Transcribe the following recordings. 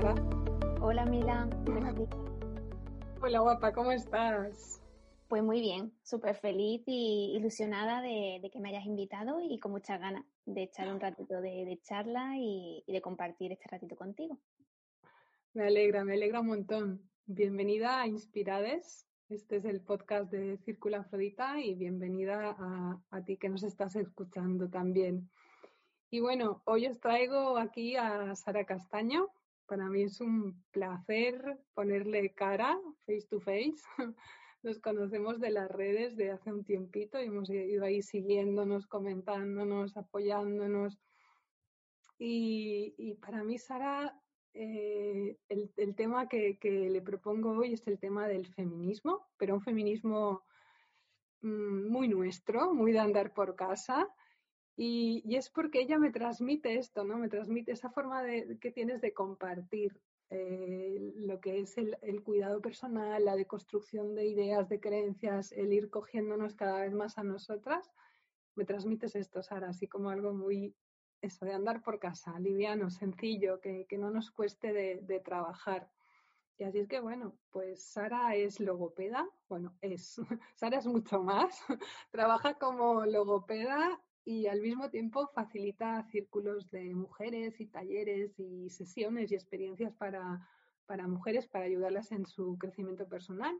Sara. Hola Mila. Hola guapa, ¿cómo estás? Pues muy bien, súper feliz y ilusionada de, que me hayas invitado y con muchas ganas de echar un ratito de, charla y, de compartir este ratito contigo. Me alegra, me alegra un montón. Bienvenida a Inspirades. Este es el podcast de Círculo Afrodita y bienvenida a, a ti que nos estás escuchando también. Y bueno, hoy os traigo aquí a Sara Castaño, para mí es un placer ponerle cara face to face. Nos conocemos de las redes de hace un tiempito y hemos ido ahí siguiéndonos, comentándonos, apoyándonos. Y, para mí, Sara, eh, el, tema que, le propongo hoy es el tema del feminismo, pero un feminismo mm, muy nuestro, muy de andar por casa, y, es porque ella me transmite esto, ¿no? Me transmite esa forma de, que tienes de compartir eh, lo que es el, cuidado personal, la deconstrucción de ideas, de creencias, el ir cogiéndonos cada vez más a nosotras. Me transmites esto, Sara, así como algo muy, eso, de andar por casa, liviano, sencillo, que, no nos cueste de, de trabajar. Y así es que, bueno, pues Sara es logopeda, bueno, es, Sara es mucho más, trabaja como logopeda y al mismo tiempo facilita círculos de mujeres y talleres y sesiones y experiencias para, mujeres para ayudarlas en su crecimiento personal.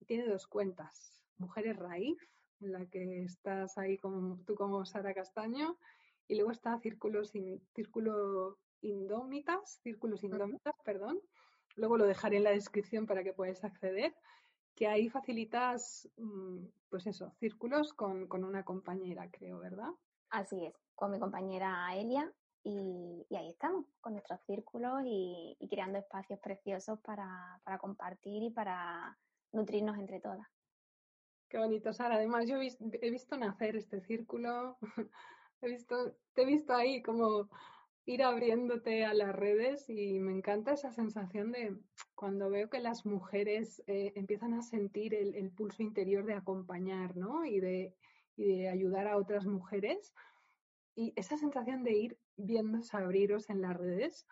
Y tiene dos cuentas, Mujeres Raíz, en la que estás ahí como, tú como Sara Castaño, y luego está Círculos Círculo Indómitas, Círculos Indómitas, perdón. Luego lo dejaré en la descripción para que podáis acceder que ahí facilitas, mm, pues eso, círculos con, una compañera, creo, ¿verdad? Así es, con mi compañera Elia y, ahí estamos, con nuestros círculos y, creando espacios preciosos para, compartir y para nutrirnos entre todas. Qué bonito, Sara. Además, yo he visto, nacer este círculo, he visto, te he visto ahí como ir abriéndote a las redes y me encanta esa sensación de cuando veo que las mujeres eh, empiezan a sentir el, pulso interior de acompañar, ¿no? Y de, ayudar a otras mujeres. Y esa sensación de ir viendo abriros en las redes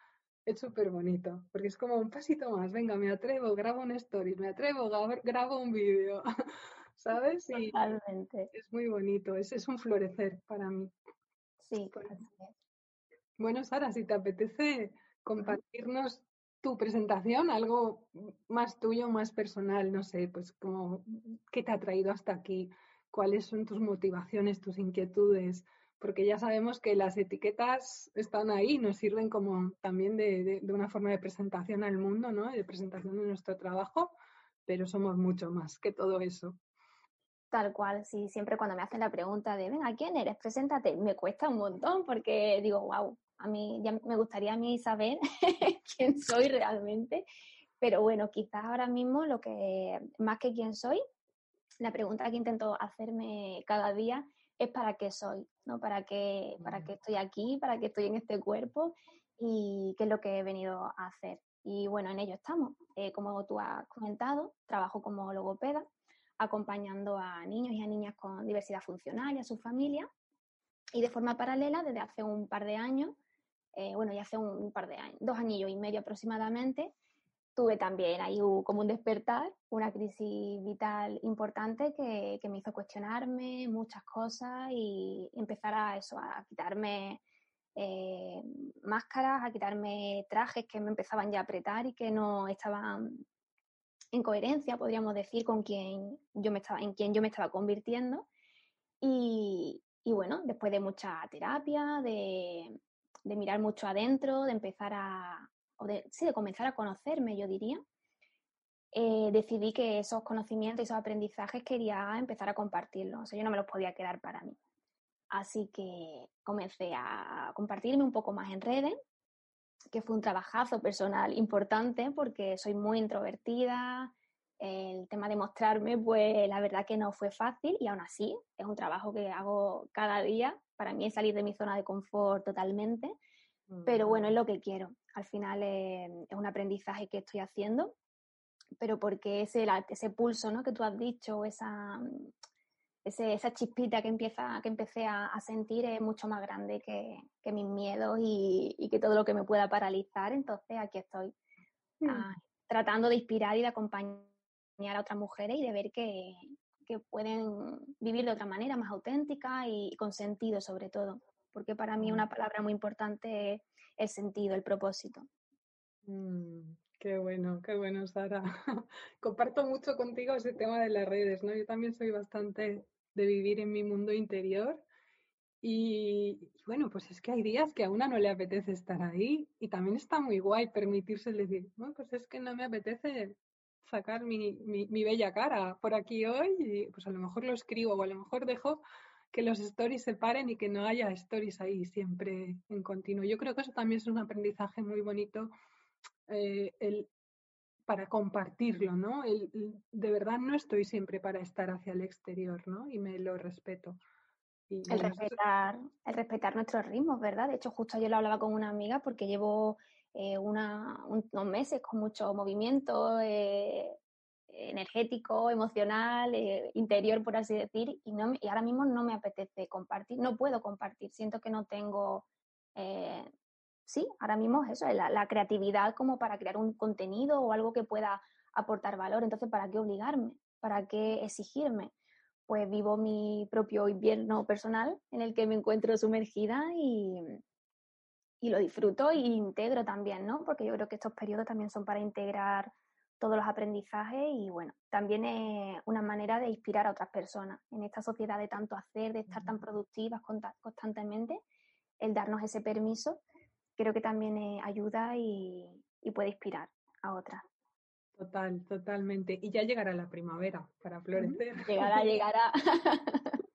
es súper bonito, porque es como un pasito más, venga, me atrevo, grabo un story, me atrevo, grabo un vídeo, ¿sabes? Totalmente. Es muy bonito, es, es un florecer para mí. Sí, bueno, Sara, si te apetece compartirnos tu presentación, algo más tuyo, más personal, no sé, pues como qué te ha traído hasta aquí, cuáles son tus motivaciones, tus inquietudes, porque ya sabemos que las etiquetas están ahí, nos sirven como también de, una forma de presentación al mundo, ¿no? De presentación de nuestro trabajo, pero somos mucho más que todo eso. Tal cual, sí, siempre cuando me hacen la pregunta de, venga, ¿quién eres? Preséntate, me cuesta un montón porque digo, wow, a mí ya me gustaría a mí saber quién soy realmente, pero bueno, quizás ahora mismo lo que, más que quién soy, la pregunta que intento hacerme cada día es para qué soy, ¿no? Para qué, para qué estoy aquí, para qué estoy en este cuerpo y qué es lo que he venido a hacer. Y bueno, en ello estamos. Eh, como tú has comentado, trabajo como logopeda, acompañando a niños y a niñas con diversidad funcional y a su familia. Y de forma paralela, desde hace un par de años, eh, bueno, ya hace un, par de años, dos años y medio aproximadamente, tuve también ahí como un despertar, una crisis vital importante que, me hizo cuestionarme muchas cosas y empezar a eso, a quitarme eh, máscaras, a quitarme trajes que me empezaban ya a apretar y que no estaban en coherencia, podríamos decir, con quien yo me estaba, en quien yo me estaba convirtiendo. Y, y bueno, después de mucha terapia, de, de mirar mucho adentro, de empezar a, o de, sí, de comenzar a conocerme, yo diría, eh, decidí que esos conocimientos y esos aprendizajes quería empezar a compartirlos. O sea, yo no me los podía quedar para mí. Así que comencé a compartirme un poco más en redes, que fue un trabajazo personal importante porque soy muy introvertida. El tema de mostrarme, pues la verdad que no fue fácil y aún así es un trabajo que hago cada día para mí es salir de mi zona de confort totalmente, pero bueno, es lo que quiero. Al final es un aprendizaje que estoy haciendo, pero porque ese, ese pulso ¿no? que tú has dicho, esa, esa chispita que, empieza, que empecé a, sentir es mucho más grande que, mis miedos y, que todo lo que me pueda paralizar. Entonces aquí estoy mm. tratando de inspirar y de acompañar a otras mujeres y de ver que, que pueden vivir de otra manera, más auténtica y con sentido sobre todo, porque para mí una palabra muy importante es el sentido, el propósito. Mm, qué bueno, qué bueno, Sara. Comparto mucho contigo ese tema de las redes, ¿no? Yo también soy bastante de vivir en mi mundo interior y, bueno, pues es que hay días que a una no le apetece estar ahí y también está muy guay permitirse decir, bueno, pues es que no me apetece sacar mi, mi, bella cara por aquí hoy y pues a lo mejor lo escribo o a lo mejor dejo que los stories se paren y que no haya stories ahí siempre en continuo. Yo creo que eso también es un aprendizaje muy bonito eh, el, para compartirlo, ¿no? El, de verdad no estoy siempre para estar hacia el exterior, ¿no? Y me lo respeto. el, respetar, el respetar nuestros ritmos, ¿verdad? De hecho, justo ayer lo hablaba con una amiga porque llevo eh, una, unos meses con mucho movimiento eh, energético, emocional, eh, interior, por así decir, y, no, y ahora mismo no me apetece compartir, no puedo compartir, siento que no tengo, sí, ahora mismo es eso, la, la, creatividad como para crear un contenido o algo que pueda aportar valor, entonces, ¿para qué obligarme? ¿Para qué exigirme? Pues vivo mi propio invierno personal en el que me encuentro sumergida y, y lo disfruto e integro también, ¿no? Porque yo creo que estos periodos también son para integrar todos los aprendizajes y bueno, también es una manera de inspirar a otras personas en esta sociedad de tanto hacer, de estar tan productivas constantemente, el darnos ese permiso, creo que también ayuda y, puede inspirar a otras. Total, totalmente. Y ya llegará la primavera para florecer. Llegará, llegará.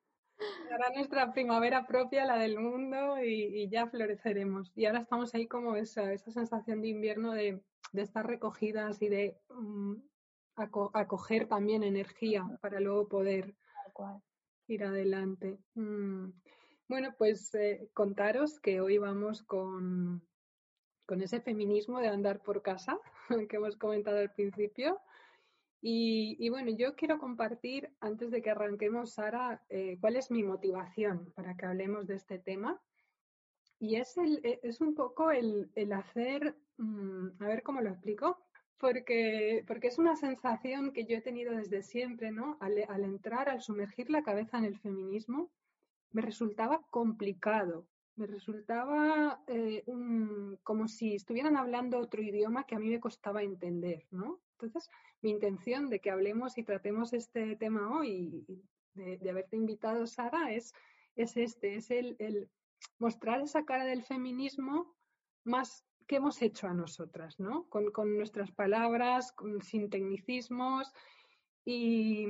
Llegará nuestra primavera propia, la del mundo, y, ya floreceremos. Y ahora estamos ahí como esa, esa sensación de invierno de, estar recogidas y de mm, acoger también energía para luego poder ir adelante. Mm. Bueno, pues eh, contaros que hoy vamos con, con ese feminismo de andar por casa que hemos comentado al principio. Y, bueno, yo quiero compartir, antes de que arranquemos, Sara, eh, cuál es mi motivación para que hablemos de este tema. Y es, e, es un poco el, el hacer, mm, a ver cómo lo explico, porque, porque es una sensación que yo he tenido desde siempre, ¿no? Al, al entrar, al sumergir la cabeza en el feminismo, me resultaba complicado, me resultaba eh, como si estuvieran hablando otro idioma que a mí me costaba entender, ¿no? Entonces, mi intención de que hablemos y tratemos este tema hoy, de, haberte invitado, Sara, es, es este, es el, mostrar esa cara del feminismo más que hemos hecho a nosotras, ¿no? Con, con nuestras palabras, sin tecnicismos y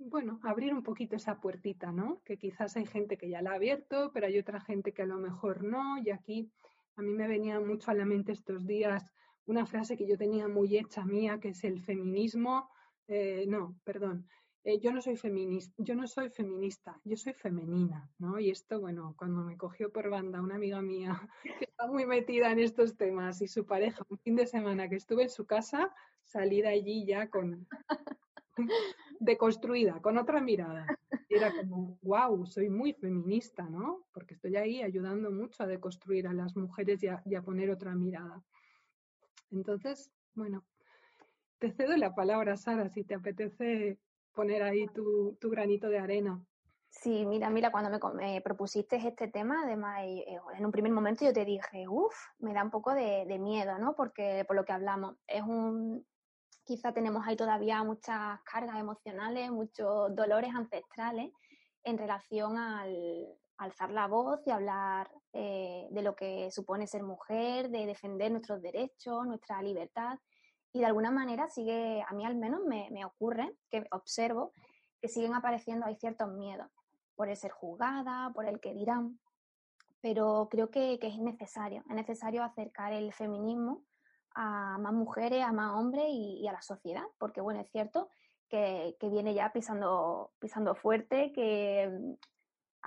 bueno, abrir un poquito esa puertita, ¿no? Que quizás hay gente que ya la ha abierto, pero hay otra gente que a lo mejor no. Y aquí a mí me venía mucho a la mente estos días una frase que yo tenía muy hecha mía, que es el feminismo. Eh, no, perdón. Eh, yo no soy feminista, yo no soy feminista, yo soy femenina, ¿no? Y esto, bueno, cuando me cogió por banda una amiga mía que está muy metida en estos temas y su pareja, un fin de semana que estuve en su casa, salí de allí ya con deconstruida, con otra mirada. era como, wow, soy muy feminista, ¿no? Porque estoy ahí ayudando mucho a deconstruir a las mujeres y a, poner otra mirada. Entonces, bueno, te cedo la palabra, Sara, si te apetece poner ahí tu, granito de arena. Sí, mira, mira, cuando me, propusiste este tema, además, eh, en un primer momento yo te dije, uff, me da un poco de, de, miedo, ¿no? Porque por lo que hablamos, es un, quizá tenemos ahí todavía muchas cargas emocionales, muchos dolores ancestrales en relación al alzar la voz y hablar eh, de lo que supone ser mujer, de defender nuestros derechos, nuestra libertad. Y de alguna manera sigue, a mí al menos me, ocurre, que observo, que siguen apareciendo, hay ciertos miedos por el ser juzgada, por el que dirán, pero creo que, que es necesario, es necesario acercar el feminismo a más mujeres, a más hombres y, a la sociedad, porque bueno, es cierto que, viene ya pisando, pisando fuerte, que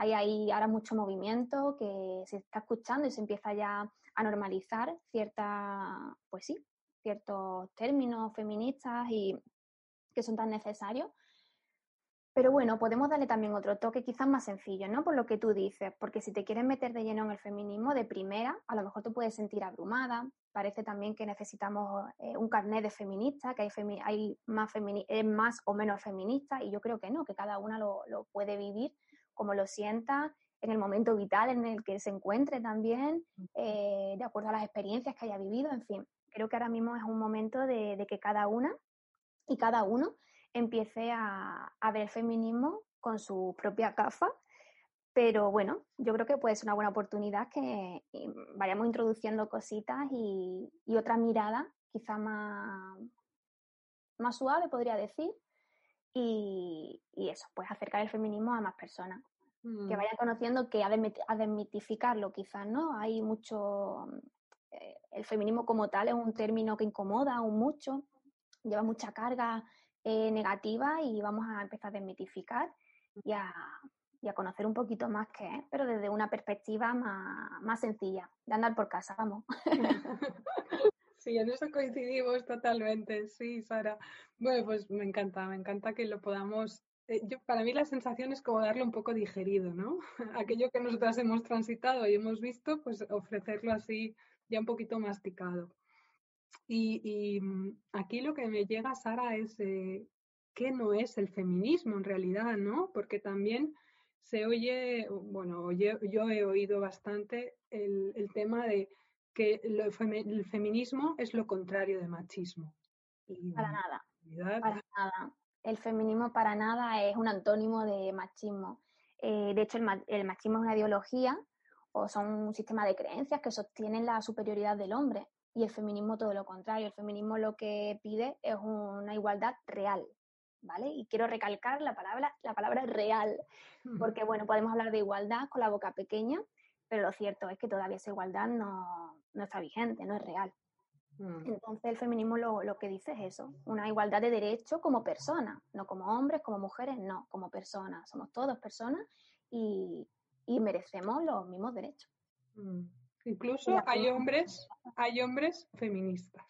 hay ahí ahora mucho movimiento, que se está escuchando y se empieza ya a normalizar cierta, pues sí, ciertos términos feministas y que son tan necesarios. Pero bueno, podemos darle también otro toque quizás más sencillo, ¿no? Por lo que tú dices, porque si te quieres meter de lleno en el feminismo de primera, a lo mejor te puedes sentir abrumada, parece también que necesitamos eh, un carnet de feminista, que hay, hay más, más o menos feministas, y yo creo que no, que cada una lo, lo, puede vivir como lo sienta en el momento vital en el que se encuentre también, eh, de acuerdo a las experiencias que haya vivido, en fin, creo que ahora mismo es un momento de, de que cada una y cada uno empiece a, a ver el feminismo con su propia gafa pero bueno, yo creo que puede ser una buena oportunidad que vayamos introduciendo cositas y, otra mirada, quizá más, más suave, podría decir. Y, eso, pues acercar el feminismo a más personas. Que mm. vayan conociendo que a, desmitificarlo, quizás, ¿no? Hay mucho. Eh, el feminismo como tal es un término que incomoda aún mucho, lleva mucha carga eh, negativa y vamos a empezar a desmitificar y a, y a conocer un poquito más qué es, pero desde una perspectiva más, sencilla, de andar por casa, vamos. Sí, en eso coincidimos totalmente, sí, Sara. Bueno, pues me encanta, me encanta que lo podamos. Eh, yo, para mí la sensación es como darle un poco digerido, ¿no? Aquello que nosotras hemos transitado y hemos visto, pues ofrecerlo así ya un poquito masticado. Y, mm, aquí lo que me llega, Sara, es eh, qué no es el feminismo en realidad, ¿no? Porque también se oye, bueno, yo, he oído bastante el, tema de que el feminismo es lo contrario de machismo. para nada. Para nada. El feminismo para nada es un antónimo de machismo. Eh, de hecho, el, machismo es una ideología o son un sistema de creencias que sostienen la superioridad del hombre. Y el feminismo todo lo contrario. El feminismo lo que pide es una igualdad real, ¿vale? Y quiero recalcar la palabra, la palabra real, porque bueno, podemos hablar de igualdad con la boca pequeña, pero lo cierto es que todavía esa igualdad no, está vigente, no es real. Mm. Entonces el feminismo lo, que dice es eso, una igualdad de derechos como personas, no como hombres, como mujeres, no, como personas. Somos todos personas y, merecemos los mismos derechos. Mm. Incluso hay hombres, hay hombres feministas.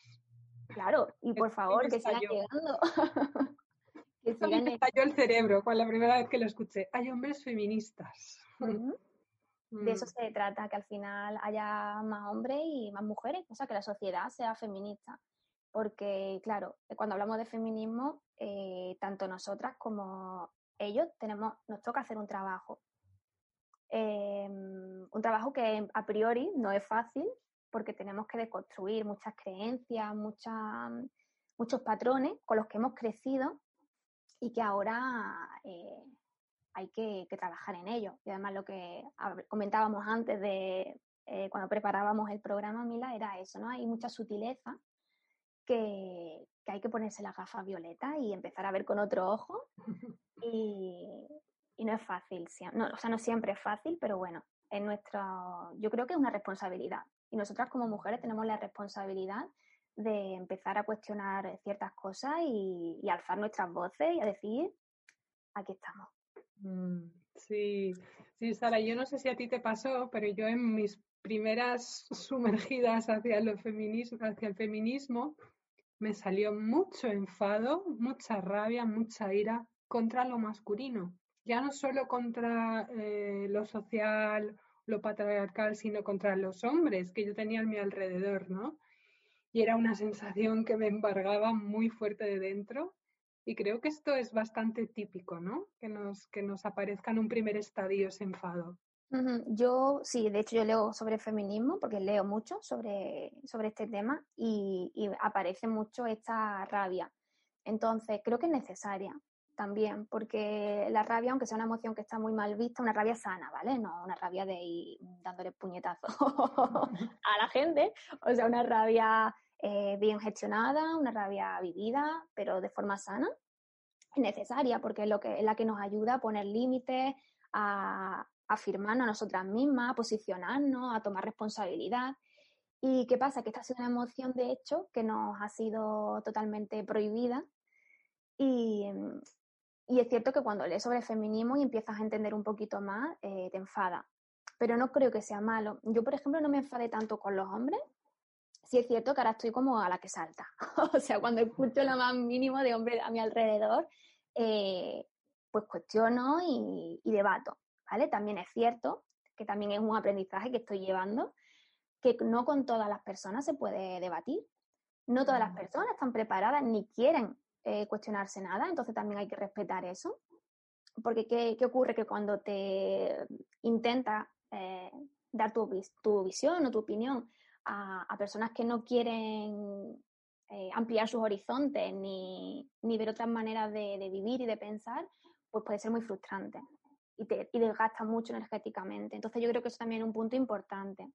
Claro, y por favor, que sigan llegando. Que me estalló el cerebro con la primera vez que lo escuché. Hay hombres feministas. De eso mm. se trata, que al final haya más hombres y más mujeres, o sea, que la sociedad sea feminista. Porque, claro, cuando hablamos de feminismo, eh, tanto nosotras como ellos tenemos, nos toca hacer un trabajo. Em, un trabajo que a priori no es fácil porque tenemos que deconstruir muchas creencias, muchos patrones con los que hemos crecido y que ahora eh, hay que, trabajar en ello. Y además lo que comentábamos antes de eh, cuando preparábamos el programa, Mila, era eso, ¿no? Hay mucha sutileza que, hay que ponerse la gafa violeta y empezar a ver con otro ojo. Y, no es fácil, no, o sea, no siempre es fácil, pero bueno, es nuestro, yo creo que es una responsabilidad. Y nosotras como mujeres tenemos la responsabilidad de empezar a cuestionar ciertas cosas y, alzar nuestras voces y a decir, aquí estamos. Mm, sí, sí, Sara, yo no sé si a ti te pasó, pero yo en mis primeras sumergidas hacia, lo feminismo, hacia el feminismo me salió mucho enfado, mucha rabia, mucha ira contra lo masculino. Ya no solo contra eh, lo social, lo patriarcal, sino contra los hombres que yo tenía a mi alrededor, ¿no? y era una sensación que me embargaba muy fuerte de dentro. Y creo que esto es bastante típico, ¿no? Que nos, que nos aparezca en un primer estadio ese enfado. Yo sí, de hecho yo leo sobre feminismo porque leo mucho sobre, sobre este tema y, y, aparece mucho esta rabia. Entonces creo que es necesaria también porque la rabia, aunque sea una emoción que está muy mal vista, una rabia sana, ¿vale? No una rabia de ir dándole puñetazo a la gente, o sea, una rabia eh, bien gestionada, una rabia vivida, pero de forma sana, es necesaria porque es, lo que, es la que nos ayuda a poner límites, a, afirmarnos a nosotras mismas, a posicionarnos, a tomar responsabilidad. ¿Y qué pasa? Que esta ha sido una emoción, de hecho, que nos ha sido totalmente prohibida. Y, y es cierto que cuando lees sobre feminismo y empiezas a entender un poquito más, eh, te enfada. Pero no creo que sea malo. Yo, por ejemplo, no me enfadé tanto con los hombres, sí es cierto que ahora estoy como a la que salta. o sea, cuando escucho lo más mínimo de hombre a mi alrededor, eh, pues cuestiono y, debato, ¿vale? También es cierto que también es un aprendizaje que estoy llevando, que no con todas las personas se puede debatir. No todas las personas están preparadas ni quieren eh, cuestionarse nada, entonces también hay que respetar eso. Porque ¿qué, ocurre? Que cuando te intenta eh, dar tu, tu, visión o tu opinión a, personas que no quieren eh, ampliar sus horizontes ni, ni, ver otras maneras de, de, vivir y de pensar, pues puede ser muy frustrante y, te, y desgasta mucho energéticamente. Entonces yo creo que eso también es un punto importante.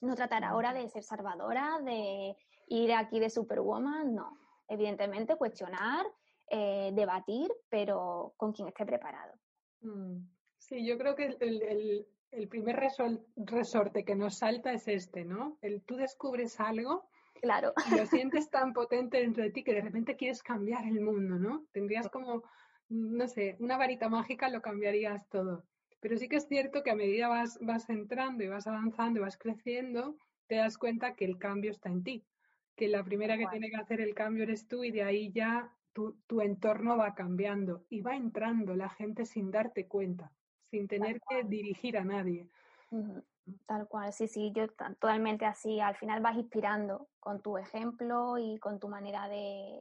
No tratar ahora de ser salvadora, de ir aquí de superwoman, no. Evidentemente cuestionar, eh, debatir, pero con quien esté preparado. Mm. Sí, yo creo que el, el, primer resorte que nos salta es este, ¿no? El tú descubres algo claro. y lo sientes tan potente dentro de ti que de repente quieres cambiar el mundo, ¿no? Tendrías como, no sé, una varita mágica lo cambiarías todo. Pero sí que es cierto que a medida vas, vas entrando y vas avanzando y vas creciendo, te das cuenta que el cambio está en ti, que la primera que tiene que hacer el cambio eres tú y de ahí ya tu, tu, entorno va cambiando y va entrando la gente sin darte cuenta, sin tener que dirigir a nadie. Tal cual, sí, sí, yo totalmente así. Al final vas inspirando con tu ejemplo y con tu manera de,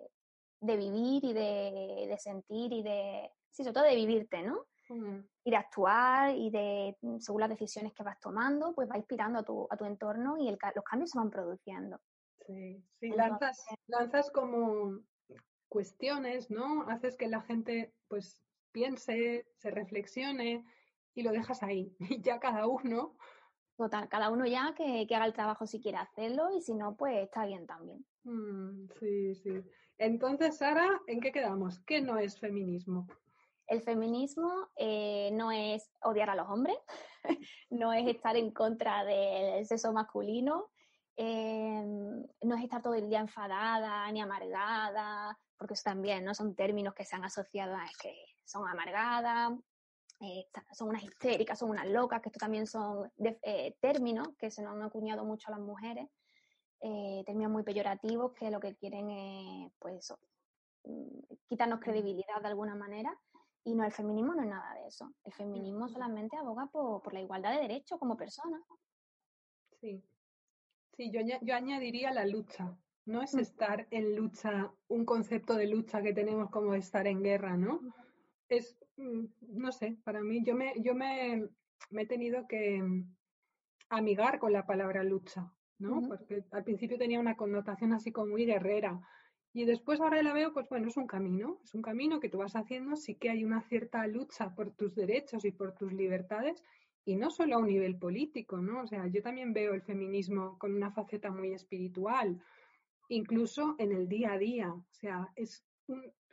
de vivir y de, de, sentir y de, sí, sobre todo de vivirte, ¿no? y de actuar y de, mm, según las decisiones que vas tomando, pues va inspirando a tu, a tu entorno y el, los cambios se van produciendo. Sí, sí, lanzas, lanzas como cuestiones, ¿no? Haces que la gente pues piense, se reflexione y lo dejas ahí. Y ya cada uno. Total, cada uno ya que, que haga el trabajo si quiere hacerlo y si no, pues está bien también. Mm, sí, sí. Entonces, Sara, ¿en qué quedamos? ¿Qué no es feminismo? El feminismo eh, no es odiar a los hombres, no es estar en contra del sexo masculino, em, no es estar todo el día enfadada ni amargada, porque eso también no son términos que se han asociado a que son amargadas, eh, son unas histéricas, son unas locas, que esto también son eh, términos que se nos han acuñado mucho a las mujeres, términos muy peyorativos que lo que quieren es, pues mm, quitarnos credibilidad de alguna manera y no, el feminismo no es nada de eso. El feminismo solamente aboga por, la igualdad de derechos como persona. Sí. Sí, yo, yo añadiría la lucha. No es estar en lucha, un concepto de lucha que tenemos como estar en guerra, ¿no? Es, mm, no sé, para mí, yo me, yo me, he tenido que mm, amigar con la palabra lucha, ¿no? Porque al principio tenía una connotación así como muy guerrera y después ahora la veo, pues bueno, es un camino, es un camino que tú vas haciendo, sí que hay una cierta lucha por tus derechos y por tus libertades, y no solo a un nivel político, ¿no? O sea, yo también veo el feminismo con una faceta muy espiritual, incluso en el día a día, o sea, es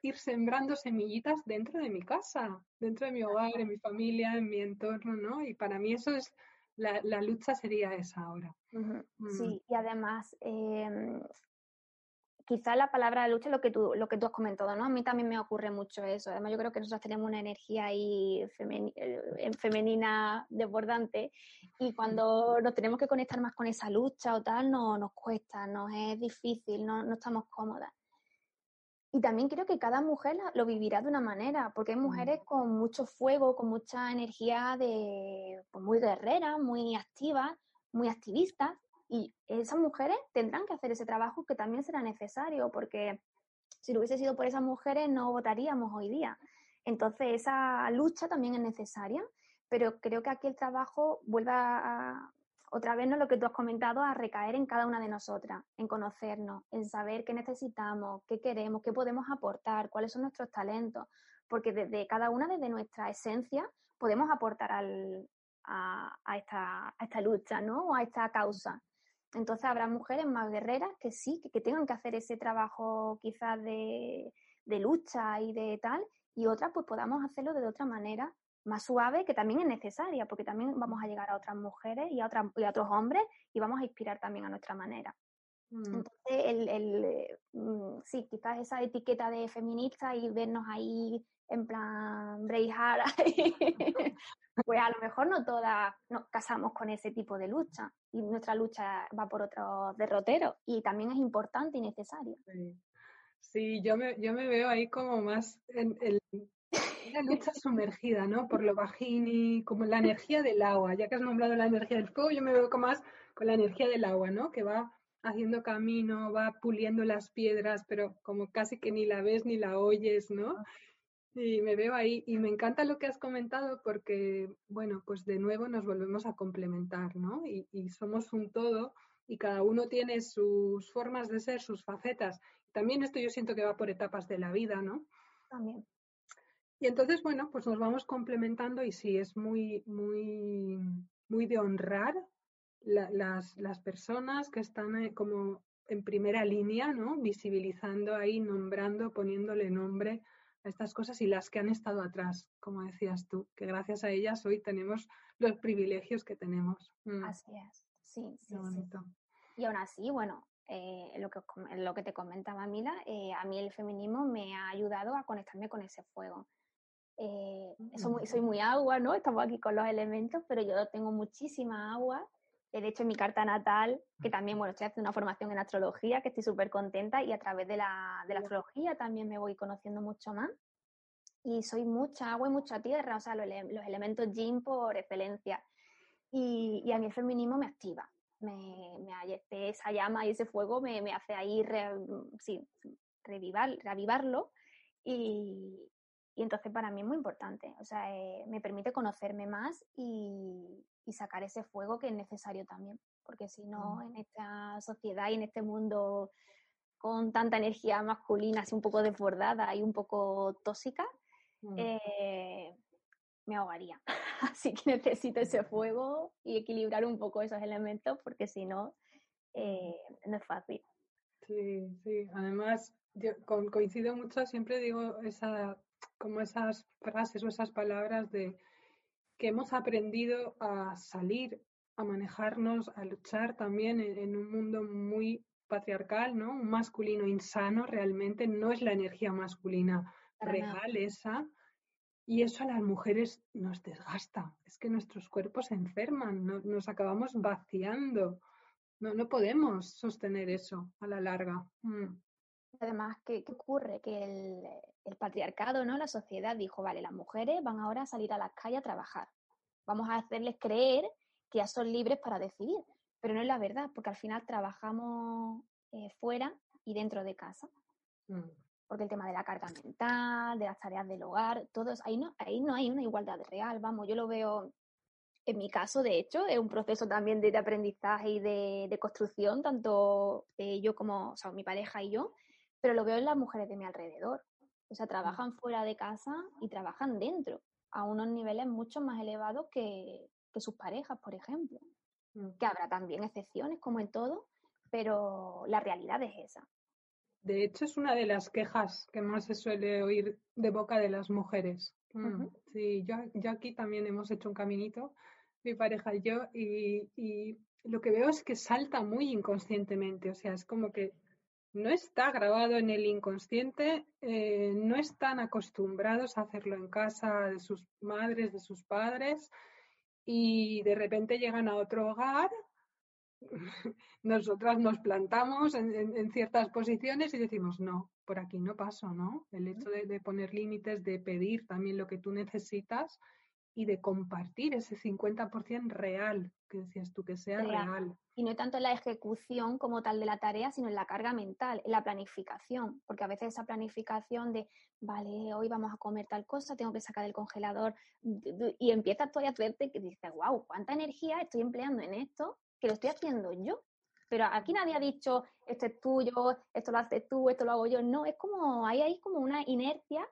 ir sembrando semillitas dentro de mi casa, dentro de mi hogar, en mi familia, en mi entorno, ¿no? Y para mí eso es, la, la lucha sería esa ahora. Mm. Sí, y además em, quizá la palabra lucha es lo que tú, lo que tú has comentado, ¿no? A mí también me ocurre mucho eso. Además, yo creo que nosotros tenemos una energía ahí eh, femenina desbordante y cuando nos tenemos que conectar más con esa lucha o tal, no, nos cuesta, nos es difícil, no, no estamos cómodas. Y también creo que cada mujer lo vivirá de una manera, porque hay mm. mujeres con mucho fuego, con mucha energía de pues, muy guerrera, muy activa, muy activistas, y esas mujeres tendrán que hacer ese trabajo que también será necesario, porque si no hubiese sido por esas mujeres no votaríamos hoy día. Entonces esa lucha también es necesaria, pero creo que aquí el trabajo vuelve a, otra vez, ¿no? lo que tú has comentado, a recaer en cada una de nosotras, en conocernos, en saber qué necesitamos, qué queremos, qué podemos aportar, cuáles son nuestros talentos, porque desde cada una, desde nuestra esencia, podemos aportar al, a, esta, a, esta, lucha, ¿no? O a esta causa. Entonces habrá mujeres más guerreras que sí, que, tengan que hacer ese trabajo quizás de, lucha y de tal, y otras pues podamos hacerlo de otra manera, más suave, que también es necesaria, porque también vamos a llegar a otras mujeres y a, otras, y a otros hombres y vamos a inspirar también a nuestra manera. Mm. Entonces, el, el, mm, sí, quizás esa etiqueta de feminista y vernos ahí en plan Braveheart, pues a lo mejor no todas nos casamos con ese tipo de lucha y nuestra lucha va por otro derrotero y también es importante y necesario. Sí, yo, me, yo me veo ahí como más en el, Una lucha sumergida, ¿no? Por lo bajini, como la energía del agua. Ya que has nombrado la energía del fuego, yo me veo más con la energía del agua, ¿no? Que va haciendo camino, va puliendo las piedras, pero como casi que ni la ves ni la oyes, ¿no? Y me veo ahí y me encanta lo que has comentado porque, bueno, pues de nuevo nos volvemos a complementar, ¿no? Y, somos un todo y cada uno tiene sus formas de ser, sus facetas. También esto yo siento que va por etapas de la vida, ¿no? También. Y entonces, bueno, pues nos vamos complementando y sí, es muy, muy, muy de honrar las, las, personas que están eh, como en primera línea, ¿no? Visibilizando ahí, nombrando, poniéndole nombre a estas cosas y las que han estado atrás, como decías tú, que gracias a ellas hoy tenemos los privilegios que tenemos. Mm. Así es, sí, sí, Y aún así, bueno, eh, lo, que, lo que te comentaba Mila, eh, a mí el feminismo me ha ayudado a conectarme con ese fuego. Eh, soy, soy, muy agua, ¿no? Estamos aquí con los elementos, pero yo tengo muchísima agua de hecho, en mi carta natal, que también, bueno, estoy haciendo una formación en astrología, que estoy súper contenta, y a través de la, de la astrología también me voy conociendo mucho más. Y soy mucha agua y mucha tierra, o sea, los, elementos yin por excelencia. Y, y, a mí el feminismo me activa, me, me esa llama y ese fuego me, me hace ahí sí, revivar, reavivarlo. Y, y entonces para mí es muy importante, o sea, eh, me permite conocerme más y, y, sacar ese fuego que es necesario también, porque si no, mm. en esta sociedad y en este mundo con tanta energía masculina, así un poco desbordada y un poco tóxica, mm. eh, me ahogaría. Así que necesito ese fuego y equilibrar un poco esos elementos, porque si no, eh, no es fácil. Sí, sí. Además, yo coincido mucho, siempre digo esa como esas frases o esas palabras de que hemos aprendido a salir, a manejarnos, a luchar también en, un mundo muy patriarcal, ¿no? Un masculino insano realmente no es la energía masculina real esa. Y eso a las mujeres nos desgasta. Es que nuestros cuerpos se enferman, nos acabamos vaciando. No, no podemos sostener eso a la larga. Mm. Además, ¿qué, ocurre? Que el, patriarcado, ¿no? La sociedad dijo, vale, las mujeres van ahora a salir a las calles a trabajar. Vamos a hacerles creer que ya son libres para decidir. Pero no es la verdad, porque al final trabajamos eh, fuera y dentro de casa. Mm. Porque el tema de la carga mental, de las tareas del hogar, todo ahí no, ahí no hay una igualdad real. Vamos, yo lo veo en mi caso, de hecho, es un proceso también de, aprendizaje y de, construcción, tanto eh, yo como, o sea, mi pareja y yo, pero lo veo en las mujeres de mi alrededor. O sea, trabajan fuera de casa y trabajan dentro, a unos niveles mucho más elevados que, sus parejas, por ejemplo. Mm. Que habrá también excepciones, como en todo, pero la realidad es esa. De hecho, es una de las quejas que más se suele oír de boca de las mujeres. Mm, sí, yo, yo, aquí también hemos hecho un caminito, mi pareja y yo, y, y, lo que veo es que salta muy inconscientemente, o sea, es como que no está grabado en el inconsciente, eh, no están acostumbrados a hacerlo en casa de sus madres, de sus padres, y de repente llegan a otro hogar, nosotras nos plantamos en, ciertas posiciones y decimos, no, por aquí no paso, ¿no? El hecho de poner límites, de pedir también lo que tú necesitas y de compartir ese 50% real, que decías tú, que sea real. Y no tanto en la ejecución como tal de la tarea, sino en la carga mental, en la planificación, porque a veces esa planificación de, vale, hoy vamos a comer tal cosa, tengo que sacar del congelador, y empiezas tú a hacerte que dices, wow, cuánta energía estoy empleando en esto, que lo estoy haciendo yo. Pero aquí nadie ha dicho, esto es tuyo, esto lo haces tú, esto lo hago yo. No, es como, ahí hay como una inercia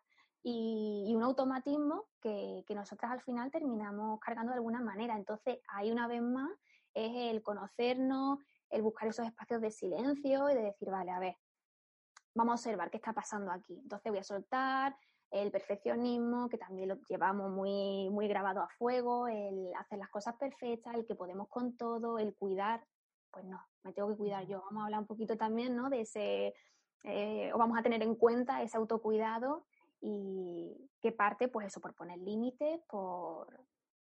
y, un automatismo que, que nosotras al final terminamos cargando de alguna manera. Entonces, ahí una vez más es el conocernos, el buscar esos espacios de silencio y de decir, vale, a ver, vamos a observar qué está pasando aquí. Entonces voy a soltar el perfeccionismo, que también lo llevamos muy, muy grabado a fuego, el hacer las cosas perfectas, el que podemos con todo, el cuidar. Pues no, me tengo que cuidar yo. Vamos a hablar un poquito también, ¿no? De ese, eh, o vamos a tener en cuenta ese autocuidado y que parte, pues eso, por poner límites, por,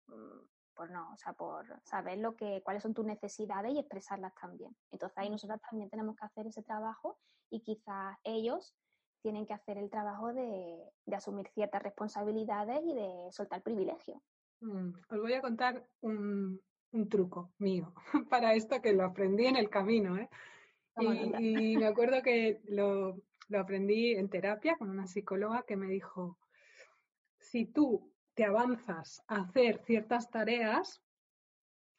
mm, por no, o sea, por saber lo que, cuáles son tus necesidades y expresarlas también. Entonces ahí nosotros también tenemos que hacer ese trabajo y quizás ellos tienen que hacer el trabajo de, asumir ciertas responsabilidades y de soltar privilegio. Mm, os voy a contar un, truco mío para esto que lo aprendí en el camino. ¿eh? Y, me acuerdo que lo, lo aprendí en terapia con una psicóloga que me dijo, si tú te avanzas a hacer ciertas tareas,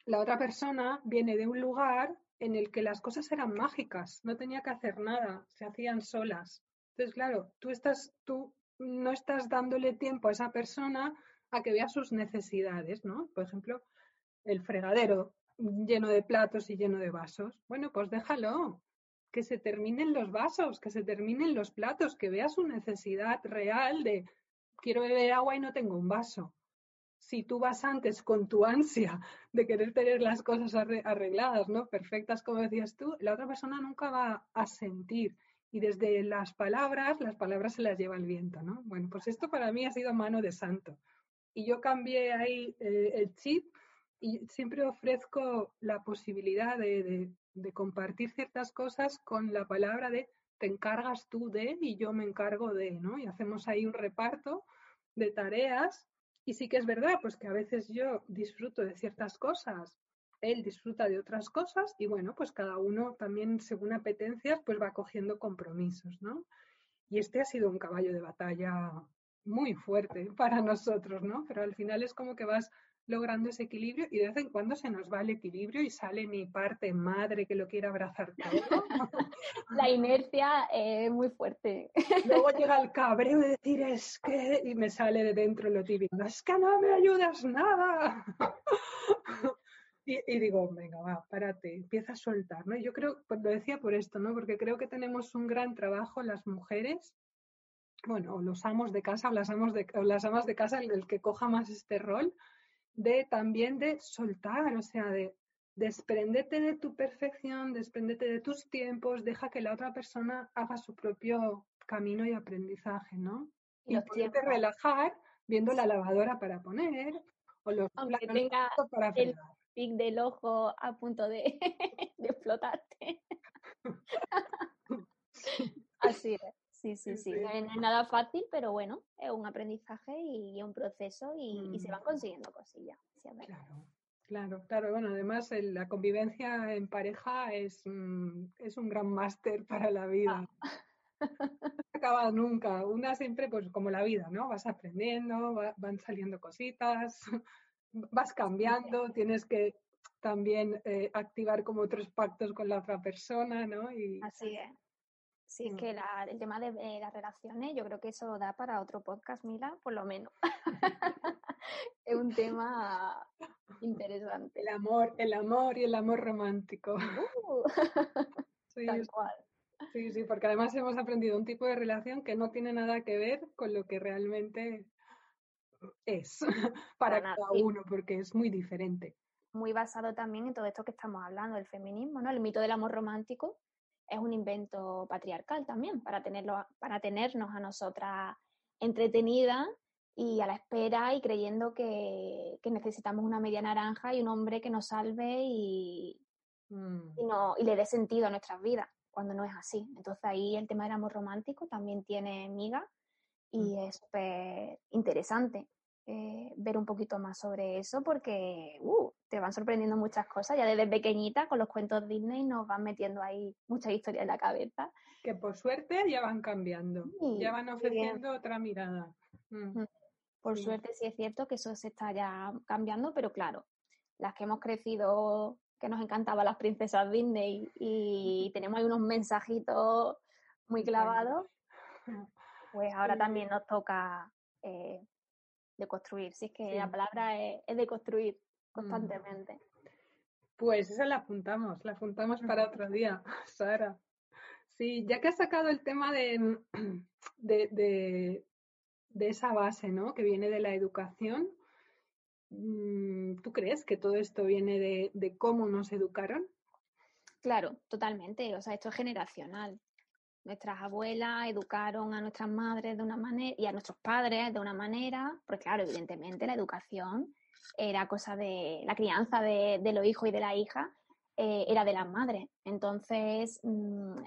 la otra persona viene de un lugar en el que las cosas eran mágicas, no tenía que hacer nada, se hacían solas. Entonces, claro, tú estás, tú no estás dándole tiempo a esa persona a que vea sus necesidades, ¿no? Por ejemplo, el fregadero lleno de platos y lleno de vasos. Bueno, pues déjalo, que se terminen los vasos, que se terminen los platos, que vea su necesidad real de quiero beber agua y no tengo un vaso si tú vas antes con tu ansia de querer tener las cosas arregladas, ¿no? Perfectas, como decías tú, la otra persona nunca va a sentir. Y desde las palabras, las palabras se las lleva el viento, ¿no? Bueno, pues esto para mí ha sido mano de santo. Y yo cambié ahí eh, el chip y siempre ofrezco la posibilidad de, de compartir ciertas cosas con la palabra de te encargas tú de y yo me encargo de, ¿no? Y hacemos ahí un reparto de tareas y sí que es verdad, pues que a veces yo disfruto de ciertas cosas, él disfruta de otras cosas y bueno, pues cada uno también según apetencias pues va cogiendo compromisos, ¿no? Y este ha sido un caballo de batalla muy fuerte para nosotros, ¿no? Pero al final es como que vas logrando ese equilibrio y de vez en cuando se nos va el equilibrio y sale mi parte madre que lo quiere abrazar todo. La inercia es muy fuerte. Luego llega el cabreo de decir es que y me sale de dentro lo típico, es que no me ayudas nada. Y, y, digo, venga, va, párate, empieza a soltar, ¿no? yo creo, pues lo decía por esto, ¿no? Porque creo que tenemos un gran trabajo las mujeres, bueno, los amos de casa las, amos de, o las amas de casa, el que coja más este rol, de también de soltar, o sea, de desprendete de tu perfección, desprendete de tus tiempos, deja que la otra persona haga su propio camino y aprendizaje, ¿no? Y, y relajar viendo la lavadora para poner o los Aunque tenga para el pic del ojo a punto de, de explotarte. Así es. Sí, sí, sí. No, es, nada fácil, pero bueno, es un aprendizaje y, un proceso y, se van mm. consiguiendo cosillas. claro, claro, claro. Bueno, además la convivencia en pareja es, es un gran máster para la vida. Ah. No acaba nunca. Una siempre, pues como la vida, ¿no? Vas aprendiendo, van saliendo cositas, vas cambiando, tienes que también eh, activar como otros pactos con la otra persona, ¿no? Y, Así es. Sí, es mm. que el tema de eh, las relaciones, yo creo que eso da para otro podcast, Mila, por lo menos. es un tema interesante. El amor, el amor y el amor romántico. Uh, sí, tal cual. Sí, sí, porque además hemos aprendido un tipo de relación que no tiene nada que ver con lo que realmente es para, cada uno, porque es muy diferente. Muy basado también en todo esto que estamos hablando, el feminismo, ¿no? El mito del amor romántico, es un invento patriarcal también, para, tenerlo, para tenernos a nosotras entretenidas y a la espera y creyendo que, necesitamos una media naranja y un hombre que nos salve y, mm. y, no, y le dé sentido a nuestras vidas, cuando no es así. Entonces ahí el tema del amor romántico también tiene miga y mm. es súper interesante. Eh, ver un poquito más sobre eso porque uh, te van sorprendiendo muchas cosas. Ya desde pequeñita con los cuentos Disney nos van metiendo ahí muchas historias en la cabeza. Que por suerte ya van cambiando, ya van ofreciendo otra mirada. Mm. Mm. Por suerte sí es cierto que eso se está ya cambiando, pero claro, las que hemos crecido, que nos encantaban las princesas Disney y tenemos ahí unos mensajitos muy clavados, pues ahora también nos toca eh, de construir. Si es que la palabra es, de construir mm. constantemente. Pues esa la apuntamos, la apuntamos para otro día, Sara. Sí, ya que has sacado el tema de, de, de, esa base, ¿no? Que viene de la educación, mm, ¿tú crees que todo esto viene de, de cómo nos educaron? Claro, totalmente. O sea, esto es generacional. Nuestras abuelas educaron a nuestras madres de una manera y a nuestros padres de una manera, porque claro, evidentemente la educación era cosa de la crianza de, los hijos y de la hija, eh, era de las madres. Entonces, mm,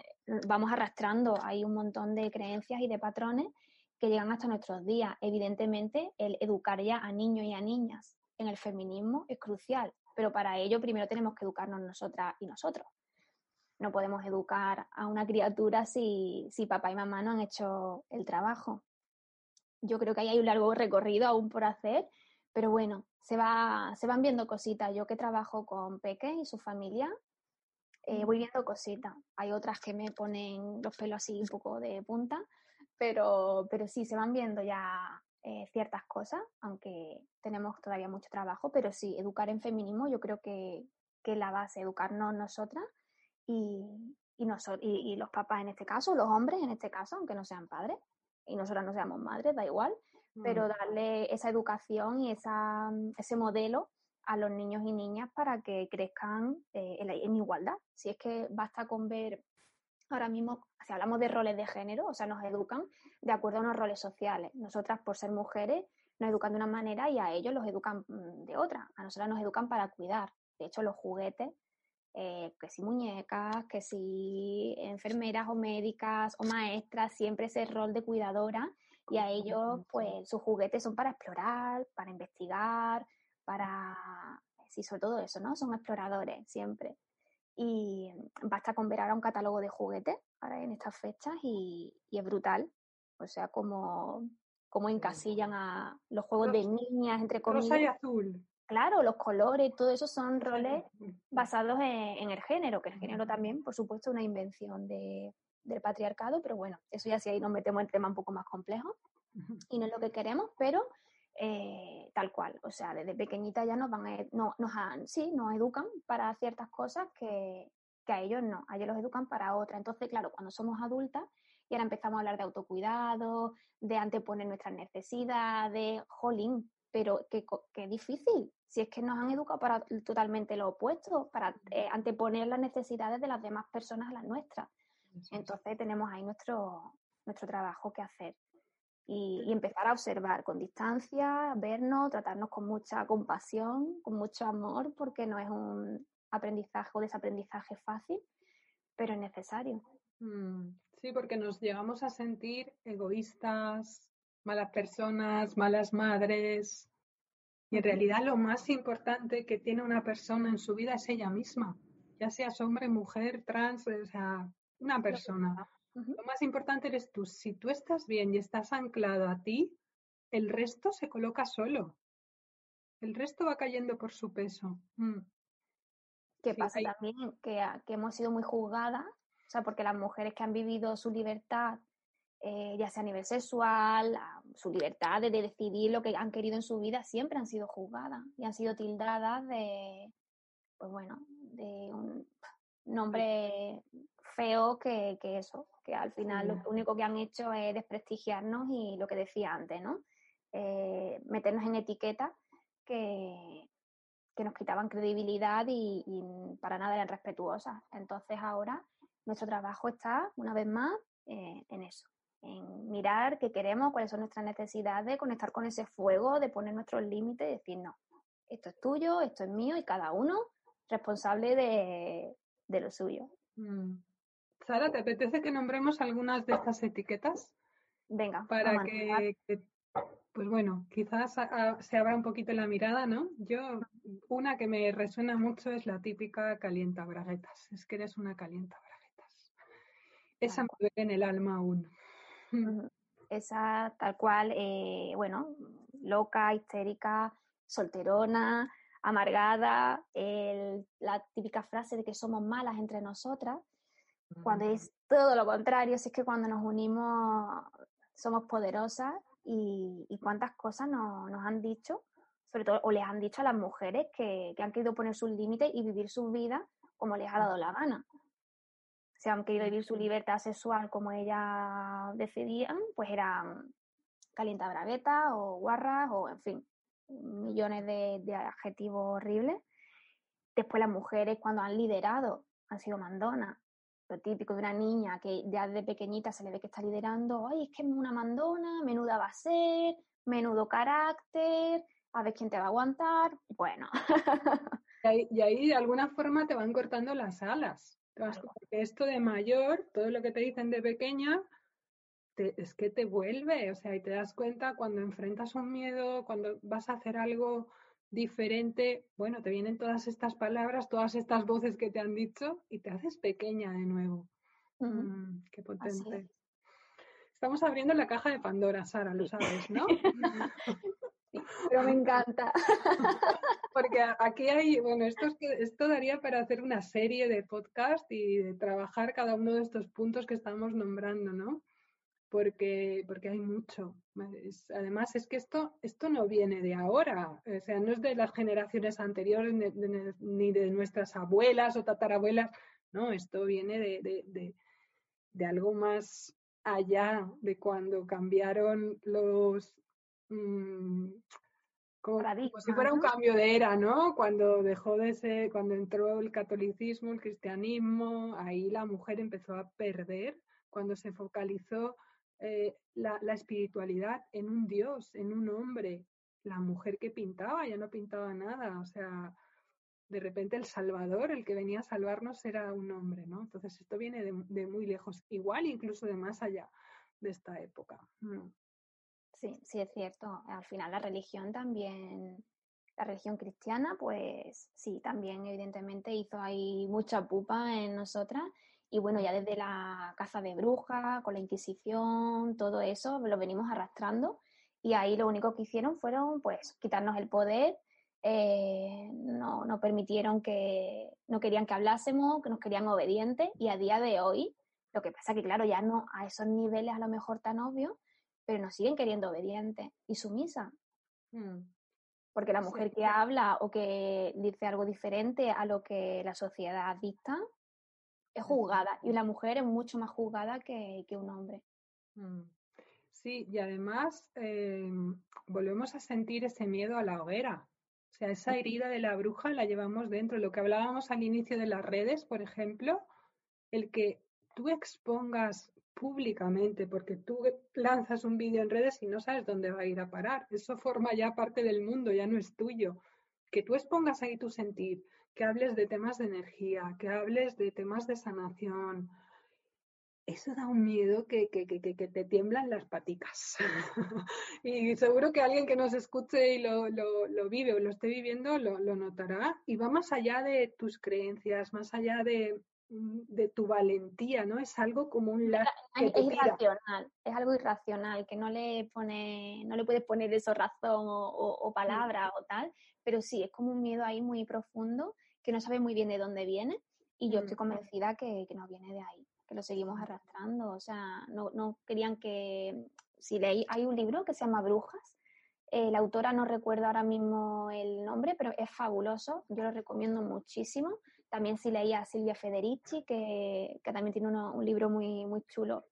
vamos arrastrando hay un montón de creencias y de patrones que llegan hasta nuestros días. Evidentemente, el educar ya a niños y a niñas en el feminismo es crucial, pero para ello primero tenemos que educarnos nosotras y nosotros. No podemos educar a una criatura si, si papá y mamá no han hecho el trabajo. Yo creo que ahí hay un largo recorrido aún por hacer, pero bueno, se, va, se van viendo cositas. Yo que trabajo con Peque y su familia, eh, voy viendo cositas. Hay otras que me ponen los pelos así un poco de punta, pero, pero sí, se van viendo ya eh, ciertas cosas, aunque tenemos todavía mucho trabajo, pero sí, educar en feminismo yo creo que, que la base, educarnos nosotras y, y, y, los papás en este caso, los hombres en este caso, aunque no sean padres, y nosotras no seamos madres, da igual, pero mm. darle esa educación y esa, ese modelo a los niños y niñas para que crezcan eh, en, igualdad. Si es que basta con ver ahora mismo, si hablamos de roles de género, o sea, nos educan de acuerdo a unos roles sociales. Nosotras, por ser mujeres, nos educan de una manera y a ellos los educan mm, de otra. A nosotras nos educan para cuidar. De hecho, los juguetes, eh, que si muñecas, que si enfermeras o médicas o maestras, siempre ese rol de cuidadora y a ellos, pues, sus juguetes son para explorar, para investigar, para, sí, sobre todo eso, ¿no? Son exploradores siempre. Y basta con ver ahora un catálogo de juguetes ahora en estas fechas y, es brutal. O sea, como, como encasillan a los juegos de niñas, entre comillas. Rosa y azul. Claro, los colores, todo eso son roles basados en, el género, que el género también, por supuesto, es una invención de, del patriarcado, pero bueno, eso ya sí ahí nos metemos en temas un poco más complejos y no es lo que queremos, pero eh, tal cual. O sea, desde pequeñita ya nos van a, no, nos han, sí, nos educan para ciertas cosas que, que a ellos no, a ellos los educan para otras. Entonces, claro, cuando somos adultas y ahora empezamos a hablar de autocuidado, de anteponer nuestras necesidades, jolín, pero qué, qué difícil. Si es que nos han educado para totalmente lo opuesto, para eh, anteponer las necesidades de las demás personas a las nuestras. Entonces tenemos ahí nuestro, nuestro trabajo que hacer y, empezar a observar con distancia, vernos, tratarnos con mucha compasión, con mucho amor, porque no es un aprendizaje o desaprendizaje fácil, pero es necesario. Mm, sí, porque nos llegamos a sentir egoístas, malas personas, malas madres. Y en realidad lo más importante que tiene una persona en su vida es ella misma, ya seas hombre, mujer, trans, o sea, una persona. Lo más importante eres tú. Si tú estás bien y estás anclado a ti, el resto se coloca solo. El resto va cayendo por su peso. Mm. ¿Qué pasa también? Que, que, hemos sido muy juzgadas, o sea, porque las mujeres que han vivido su libertad, eh, ya sea a nivel sexual, su libertad de, decidir lo que han querido en su vida, siempre han sido juzgadas y han sido tildadas de, pues bueno, de un nombre feo que, que eso, que al final lo único que han hecho es desprestigiarnos y lo que decía antes, ¿no? Eh, meternos en etiquetas que, que, nos quitaban credibilidad y, para nada eran respetuosas. Entonces ahora nuestro trabajo está, una vez más, eh, en eso, en mirar qué queremos, cuáles son nuestras necesidades, conectar con ese fuego, de poner nuestros límites y decir, no, esto es tuyo, esto es mío y cada uno responsable de, de lo suyo. Mm. Sara, ¿te apetece que nombremos algunas de estas etiquetas? Venga. Para que, pues bueno, quizás se abra un poquito la mirada, ¿no? Yo, una que me resuena mucho es la típica calienta braguetas. Es que eres una calienta braguetas. Esa me duele en el alma aún. Esa tal cual, eh, bueno, loca, histérica, solterona, amargada, la típica frase de que somos malas entre nosotras cuando es todo lo contrario, si es que cuando nos unimos somos poderosas y, cuántas cosas nos, han dicho, sobre todo, o les han dicho a las mujeres que, han querido poner sus límites y vivir su vida como les ha dado la gana. Si han querido vivir su libertad sexual como ellas decidían, pues eran calientabraguetas o guarras o, en fin, millones de, de adjetivos horribles. Después las mujeres cuando han liderado han sido mandonas, lo típico de una niña que ya desde pequeñita se le ve que está liderando, ay, es que es una mandona, menuda va a ser, menudo carácter, a ver quién te va a aguantar, bueno. y, ahí, de alguna forma te van cortando las alas, Porque esto de mayor, todo lo que te dicen de pequeña, es que te vuelve, o sea, y te das cuenta cuando enfrentas un miedo, cuando vas a hacer algo diferente, bueno, te vienen todas estas palabras, todas estas voces que te han dicho y te haces pequeña de nuevo. Mm, qué potente. Estamos abriendo la caja de Pandora, Sara, lo sabes, ¿no? pero me encanta. Porque aquí hay, bueno, esto, es esto daría para hacer una serie de podcast y de trabajar cada uno de estos puntos que estamos nombrando, ¿no? Porque, porque hay mucho. además, es que esto, esto no viene de ahora, o sea, no es de las generaciones anteriores ni de, nuestras abuelas o tatarabuelas, no, esto viene de, de algo más allá de cuando cambiaron los mm, como, si fuera un cambio de era, ¿no? Cuando dejó de ser, cuando entró el catolicismo, el cristianismo, ahí la mujer empezó a perder, cuando se focalizó eh, la, la, espiritualidad en un Dios, en un hombre, la mujer que pintaba ya no pintaba nada, o sea, de repente el Salvador, el que venía a salvarnos, era un hombre, ¿no? Entonces esto viene de, de muy lejos, igual incluso de más allá de esta época. Sí, sí es cierto. Al final la religión también, la religión cristiana, pues sí, también evidentemente hizo ahí mucha pupa en nosotras. Y bueno, ya desde la caza de brujas, con la Inquisición, todo eso, lo venimos arrastrando. Y ahí lo único que hicieron fueron, pues, quitarnos el poder. Eh, no, no permitieron que, no querían que hablásemos, que nos querían obedientes. Y a día de hoy, lo que pasa que, claro, ya no a esos niveles a lo mejor tan obvios, pero nos siguen queriendo obediente y sumisa. Mm. Porque la mujer que habla o que dice algo diferente a lo que la sociedad dicta es juzgada y la mujer es mucho más juzgada que, un hombre. Mm. Sí, y además em, volvemos a sentir ese miedo a la hoguera. O sea, esa herida de la bruja la llevamos dentro. Lo que hablábamos al inicio de las redes, por ejemplo, el que tú expongas públicamente, porque tú lanzas un vídeo en redes y no sabes dónde va a ir a parar. Eso forma ya parte del mundo, ya no es tuyo. Que tú expongas ahí tu sentir, que hables de temas de energía, que hables de temas de sanación. Eso da un miedo que, que, que, que te tiemblan las paticas. y seguro que alguien que nos escuche y lo, lo, lo vive o lo esté viviendo lo, notará. Y va más allá de tus creencias, más allá de, de tu valentía, ¿no? Es algo como un lazo. Es, irracional, es algo irracional, que no le pone, no le puedes poner eso razón o, palabra o tal, pero sí, es como un miedo ahí muy profundo que no sabe muy bien de dónde viene y yo estoy mm. convencida que, que no viene de ahí, que lo seguimos arrastrando, o sea, no, no querían que, si leí, hay un libro que se llama Brujas, eh, la autora no recuerdo ahora mismo el nombre, pero es fabuloso, yo lo recomiendo muchísimo también sí leía a Silvia Federici, que, también tiene un libro muy, muy chulo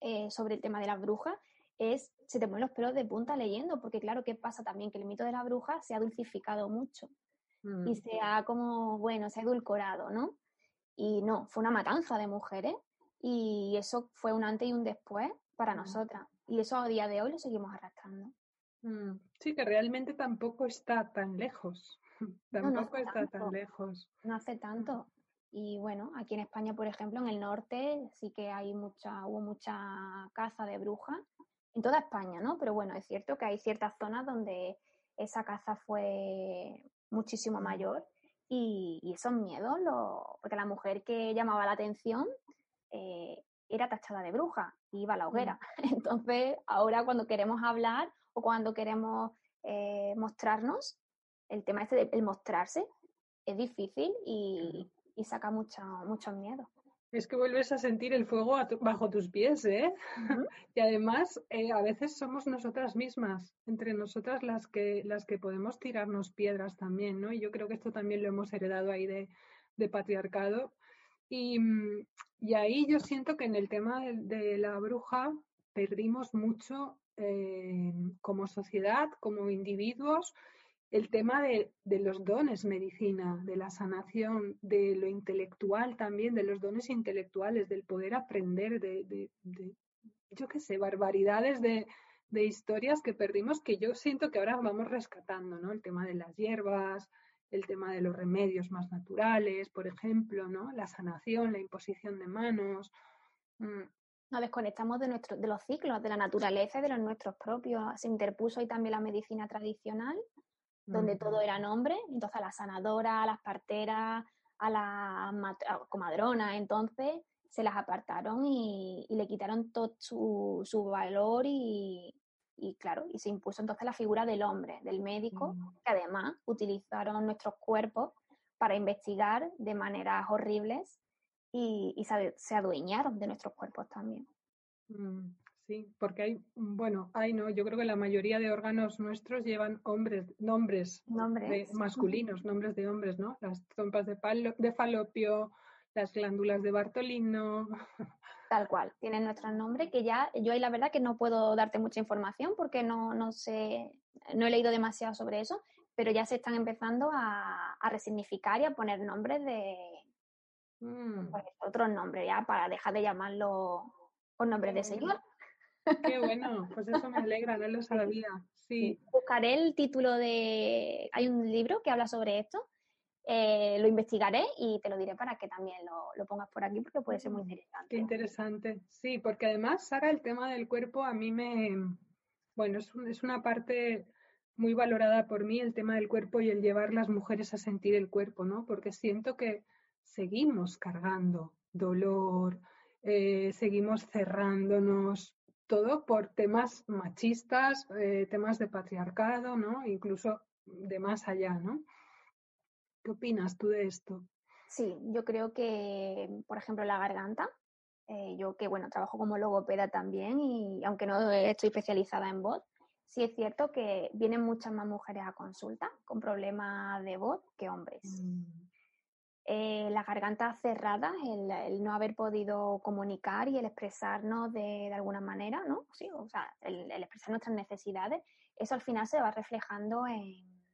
eh, sobre el tema de las brujas. Es, se te ponen los pelos de punta leyendo, porque claro, ¿qué pasa también? Que el mito de la bruja se ha dulcificado mucho y mm. se ha como, bueno, se ha edulcorado, ¿no? Y no, fue una matanza de mujeres y eso fue un antes y un después para mm. nosotras. Y eso a día de hoy lo seguimos arrastrando. Mm. Sí, que realmente tampoco está tan lejos. Tampoco está tan lejos. No hace tanto. Y bueno, aquí en España, por ejemplo, en el norte sí que hay mucha, hubo mucha caza de brujas, en toda España, ¿no? Pero bueno, es cierto que hay ciertas zonas donde esa caza fue muchísimo mm. mayor y, esos miedos, lo, porque la mujer que llamaba la atención eh, era tachada de bruja y iba a la hoguera. Mm. Entonces, ahora cuando queremos hablar o cuando queremos eh, mostrarnos, el tema este de mostrarse es difícil y, saca mucho, mucho miedo. Es que vuelves a sentir el fuego bajo tus pies, ¿eh? y además, eh, a veces somos nosotras mismas, entre nosotras las que, las que podemos tirarnos piedras también, ¿no? Y yo creo que esto también lo hemos heredado ahí de, patriarcado. Y, ahí yo siento que en el tema de, la bruja perdimos mucho eh, como sociedad, como individuos, el tema de, los dones medicina, de la sanación, de lo intelectual también, de los dones intelectuales, del poder aprender, de, yo qué sé, barbaridades de, historias que perdimos que yo siento que ahora vamos rescatando, ¿no? El tema de las hierbas, el tema de los remedios más naturales, por ejemplo, ¿no? La sanación, la imposición de manos. Mm. Nos desconectamos de, nuestro, de los ciclos, de la naturaleza y de los nuestros propios. Se interpuso ahí también la medicina tradicional, donde todo era nombre, entonces a la sanadora, a las parteras, a la comadrona, entonces se las apartaron y, le quitaron todo su, su valor y, y claro, y se impuso entonces la figura del hombre, del médico, mm. que además utilizaron nuestros cuerpos para investigar de maneras horribles y, se, adueñaron de nuestros cuerpos también. Mm, sí, porque hay, bueno, hay no, yo creo que la mayoría de órganos nuestros llevan hombres, nombres, nombres. masculinos, nombres de hombres, ¿no? Las trompas de, de falopio, las glándulas de Bartolino. Tal cual, tienen nuestro nombre, que ya yo ahí la verdad que no puedo darte mucha información porque no, no sé, no he leído demasiado sobre eso, pero ya se están empezando a, resignificar y a poner nombres de mm. pues, otros nombres, ya para dejar de llamarlo con nombres de señor. Qué bueno, pues eso me alegra, no lo sabía. Sí. Buscaré el título de. Hay un libro que habla sobre esto eh, lo investigaré y te lo diré para que también lo, pongas por aquí porque puede ser muy interesante. Qué interesante. Sí, porque además, Sara, el tema del cuerpo a mí me, bueno, es, es una parte muy valorada por mí, el tema del cuerpo y el llevar las mujeres a sentir el cuerpo, ¿no? Porque siento que seguimos cargando dolor, eh, seguimos cerrándonos, todo por temas machistas, eh, temas de patriarcado, ¿no? Incluso de más allá, ¿no? ¿Qué opinas tú de esto? Sí, yo creo que, por ejemplo, la garganta, eh, yo que, bueno, trabajo como logopeda también y aunque no estoy especializada en voz, sí es cierto que vienen muchas más mujeres a consulta con problemas de voz que hombres. Mm. Eh, la garganta cerrada, el, no haber podido comunicar y el expresarnos de, alguna manera, ¿no? Sí, o sea, el, expresar nuestras necesidades, eso al final se va reflejando en,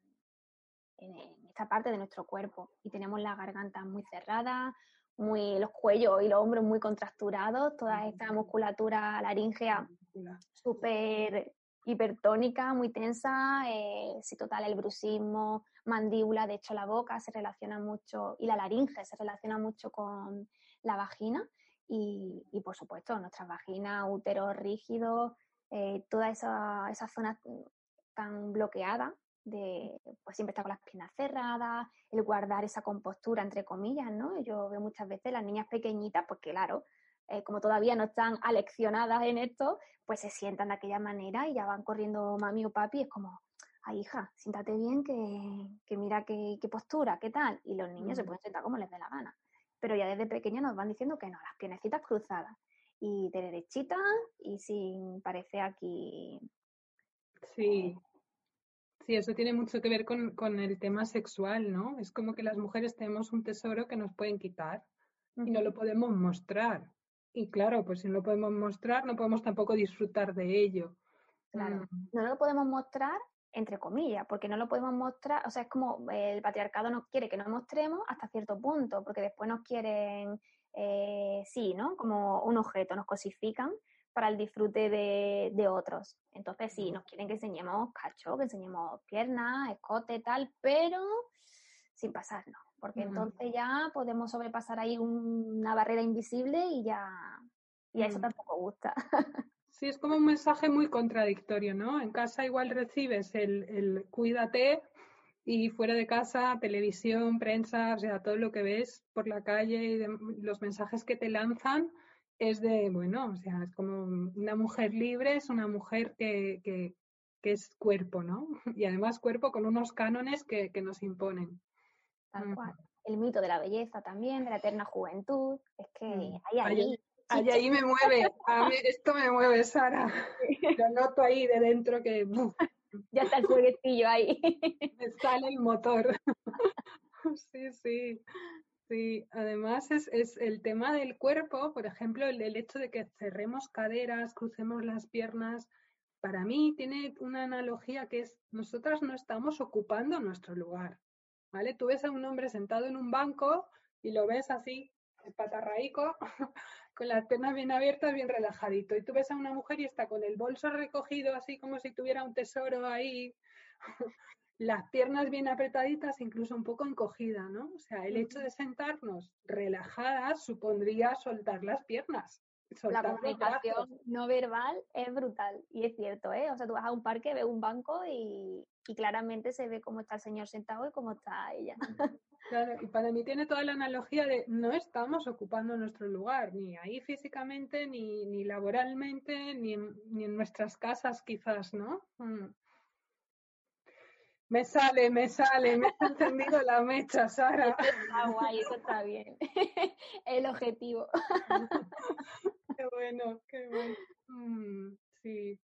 en, esta parte de nuestro cuerpo. Y tenemos la garganta muy cerrada, muy, los cuellos y los hombros muy contracturados, toda esta musculatura laríngea súper hipertónica, muy tensa, eh, si total el bruxismo, mandíbula, de hecho la boca se relaciona mucho y la laringe se relaciona mucho con la vagina y, por supuesto nuestra vagina, útero rígido, eh, toda esa, esa zona tan bloqueada de pues siempre estar con las piernas cerradas, el guardar esa compostura entre comillas, ¿no? Yo veo muchas veces las niñas pequeñitas, pues claro, eh, como todavía no están aleccionadas en esto, pues se sientan de aquella manera y ya van corriendo mami o papi, es como, ay hija, siéntate bien, que, mira qué, postura, qué tal, y los niños se pueden sentar como les dé la gana. Pero ya desde pequeños nos van diciendo que no, las piernecitas cruzadas y de derechita y sin parecer aquí Sí, Sí, eso tiene mucho que ver con, el tema sexual, ¿no? Es como que las mujeres tenemos un tesoro que nos pueden quitar y no lo podemos mostrar. Y claro, pues si no lo podemos mostrar, no podemos tampoco disfrutar de ello. Claro, mm. no lo podemos mostrar entre comillas, porque no lo podemos mostrar, o sea, es como el patriarcado nos quiere que nos mostremos hasta cierto punto, porque después nos quieren, eh, sí, ¿no? Como un objeto, nos cosifican para el disfrute de, otros. Entonces, sí, nos quieren que enseñemos cacho, que enseñemos piernas, escote, tal, pero sin pasarnos, porque entonces ya podemos sobrepasar ahí una barrera invisible y ya, y eso tampoco gusta. Sí, es como un mensaje muy contradictorio, ¿no? En casa igual recibes el, el cuídate y fuera de casa, televisión, prensa, o sea, todo lo que ves por la calle y los mensajes que te lanzan, es de, bueno, o sea, es como una mujer libre, es una mujer que, que, es cuerpo, ¿no? Y además cuerpo con unos cánones que, nos imponen. Tal cual. El mito de la belleza también, de la eterna juventud, es que mm. ahí, ahí. Ahí, ahí me mueve, a mí esto me mueve, Sara. Lo noto ahí de dentro que... Ya está el jueguecillo ahí. Me sale el motor. Sí, sí. Sí, además es, es, el tema del cuerpo, por ejemplo, el, hecho de que cerremos caderas, crucemos las piernas, para mí tiene una analogía que es, nosotras no estamos ocupando nuestro lugar, ¿vale? Tú ves a un hombre sentado en un banco y lo ves así, patarraico, con las piernas bien abiertas, bien relajadito, y tú ves a una mujer y está con el bolso recogido así como si tuviera un tesoro ahí, las piernas bien apretaditas, incluso un poco encogida, ¿no? O sea, el hecho de sentarnos relajadas supondría soltar las piernas. La comunicación no verbal es brutal y es cierto, ¿eh? O sea, tú vas a un parque, ves un banco y, y claramente se ve cómo está el señor sentado y cómo está ella. Claro, y para mí tiene toda la analogía de no estamos ocupando nuestro lugar, ni ahí físicamente, ni, ni laboralmente, ni en, ni en nuestras casas quizás, ¿no? Mm. Me sale, me sale, me ha encendido la mecha, Sara. Eso está guay, eso está bien. El objetivo. Qué bueno, qué bueno. Mm, sí.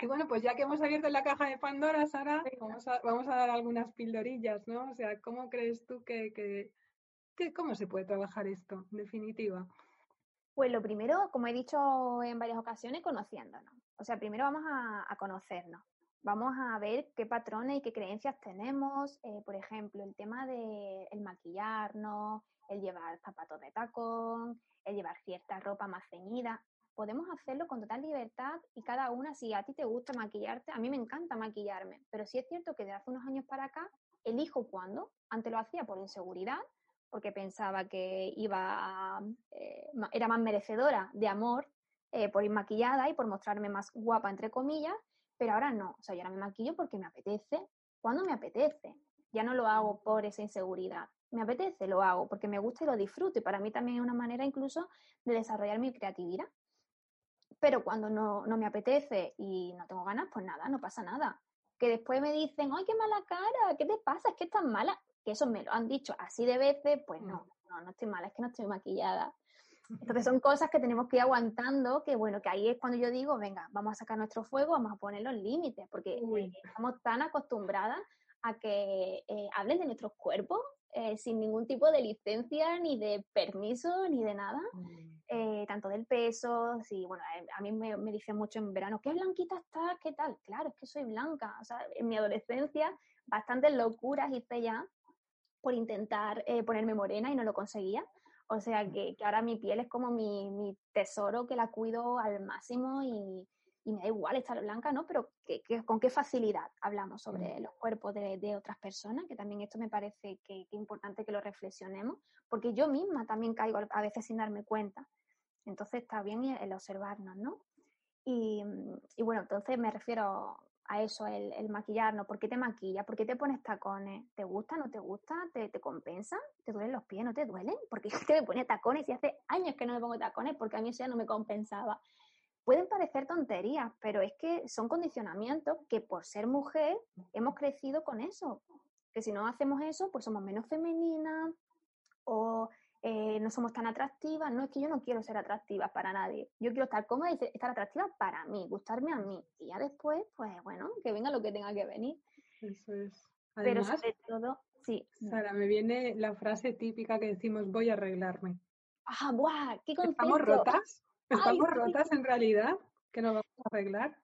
Y bueno, pues ya que hemos abierto la caja de Pandora, Sara, vamos a, vamos a dar algunas pildorillas, ¿no? O sea, ¿cómo crees tú que, que, cómo se puede trabajar esto, en definitiva? Pues lo primero, como he dicho en varias ocasiones, conociéndonos. O sea, primero vamos a, conocernos. Vamos a ver qué patrones y qué creencias tenemos. Eh, por ejemplo, el tema de el maquillarnos, el llevar zapatos de tacón, el llevar cierta ropa más ceñida podemos hacerlo con total libertad y cada una, si a ti te gusta maquillarte, a mí me encanta maquillarme, pero sí es cierto que de hace unos años para acá elijo cuándo. Antes lo hacía por inseguridad, porque pensaba que iba eh, era más merecedora de amor eh, por ir maquillada y por mostrarme más guapa, entre comillas, pero ahora no. O sea, yo ahora me maquillo porque me apetece, cuando me apetece. Ya no lo hago por esa inseguridad. Me apetece, lo hago porque me gusta y lo disfruto. Y para mí también es una manera incluso de desarrollar mi creatividad pero cuando no, me apetece y no tengo ganas, pues nada, no pasa nada. Que después me dicen, ¡ay, qué mala cara! ¿Qué te pasa? Es que estás mala. Que eso me lo han dicho así de veces, pues no, mm. no, no estoy mala, es que no estoy maquillada. Entonces son cosas que tenemos que ir aguantando, que bueno, que ahí es cuando yo digo, venga, vamos a sacar nuestro fuego, vamos a poner los límites, porque eh, estamos tan acostumbradas a que eh, hablen de nuestros cuerpos eh, sin ningún tipo de licencia, ni de permiso, ni de nada. Mm. Eh, tanto del peso, sí, bueno, a mí me, me, dicen mucho en verano, qué blanquita estás, qué tal, claro, es que soy blanca, o sea, en mi adolescencia bastantes locuras hice ya por intentar ponerme morena y no lo conseguía, o sea que, que ahora mi piel es como mi, mi, tesoro que la cuido al máximo y, y me da igual estar blanca, ¿no? Pero que, con qué facilidad hablamos sobre los cuerpos de, de, otras personas, que también esto me parece que, es importante que lo reflexionemos, porque yo misma también caigo a veces sin darme cuenta. Entonces está bien el observarnos, ¿no? Y, y bueno, entonces me refiero a eso, el, el, maquillarnos. ¿Por qué te maquillas? ¿Por qué te pones tacones? ¿Te gusta? ¿No te gusta? ¿Te, te compensa? ¿Te duelen los pies? ¿No te duelen? Porque te me pone tacones y hace años que no me pongo tacones porque a mí eso ya no me compensaba. Pueden parecer tonterías, pero es que son condicionamientos que por ser mujer hemos crecido con eso. Que si no hacemos eso, pues somos menos femeninas o eh, no somos tan atractivas. No es que yo no quiero ser atractiva para nadie. Yo quiero estar cómoda y estar atractiva para mí, gustarme a mí. Y ya después, pues bueno, que venga lo que tenga que venir. Eso es. Pero sobre todo, sí. Sara, me viene la frase típica que decimos voy a arreglarme. ¡Ah, buah! ¡Qué concepto! ¿Estamos rotas? ¿Estamos rotas en realidad? ¿Que nos vamos a arreglar?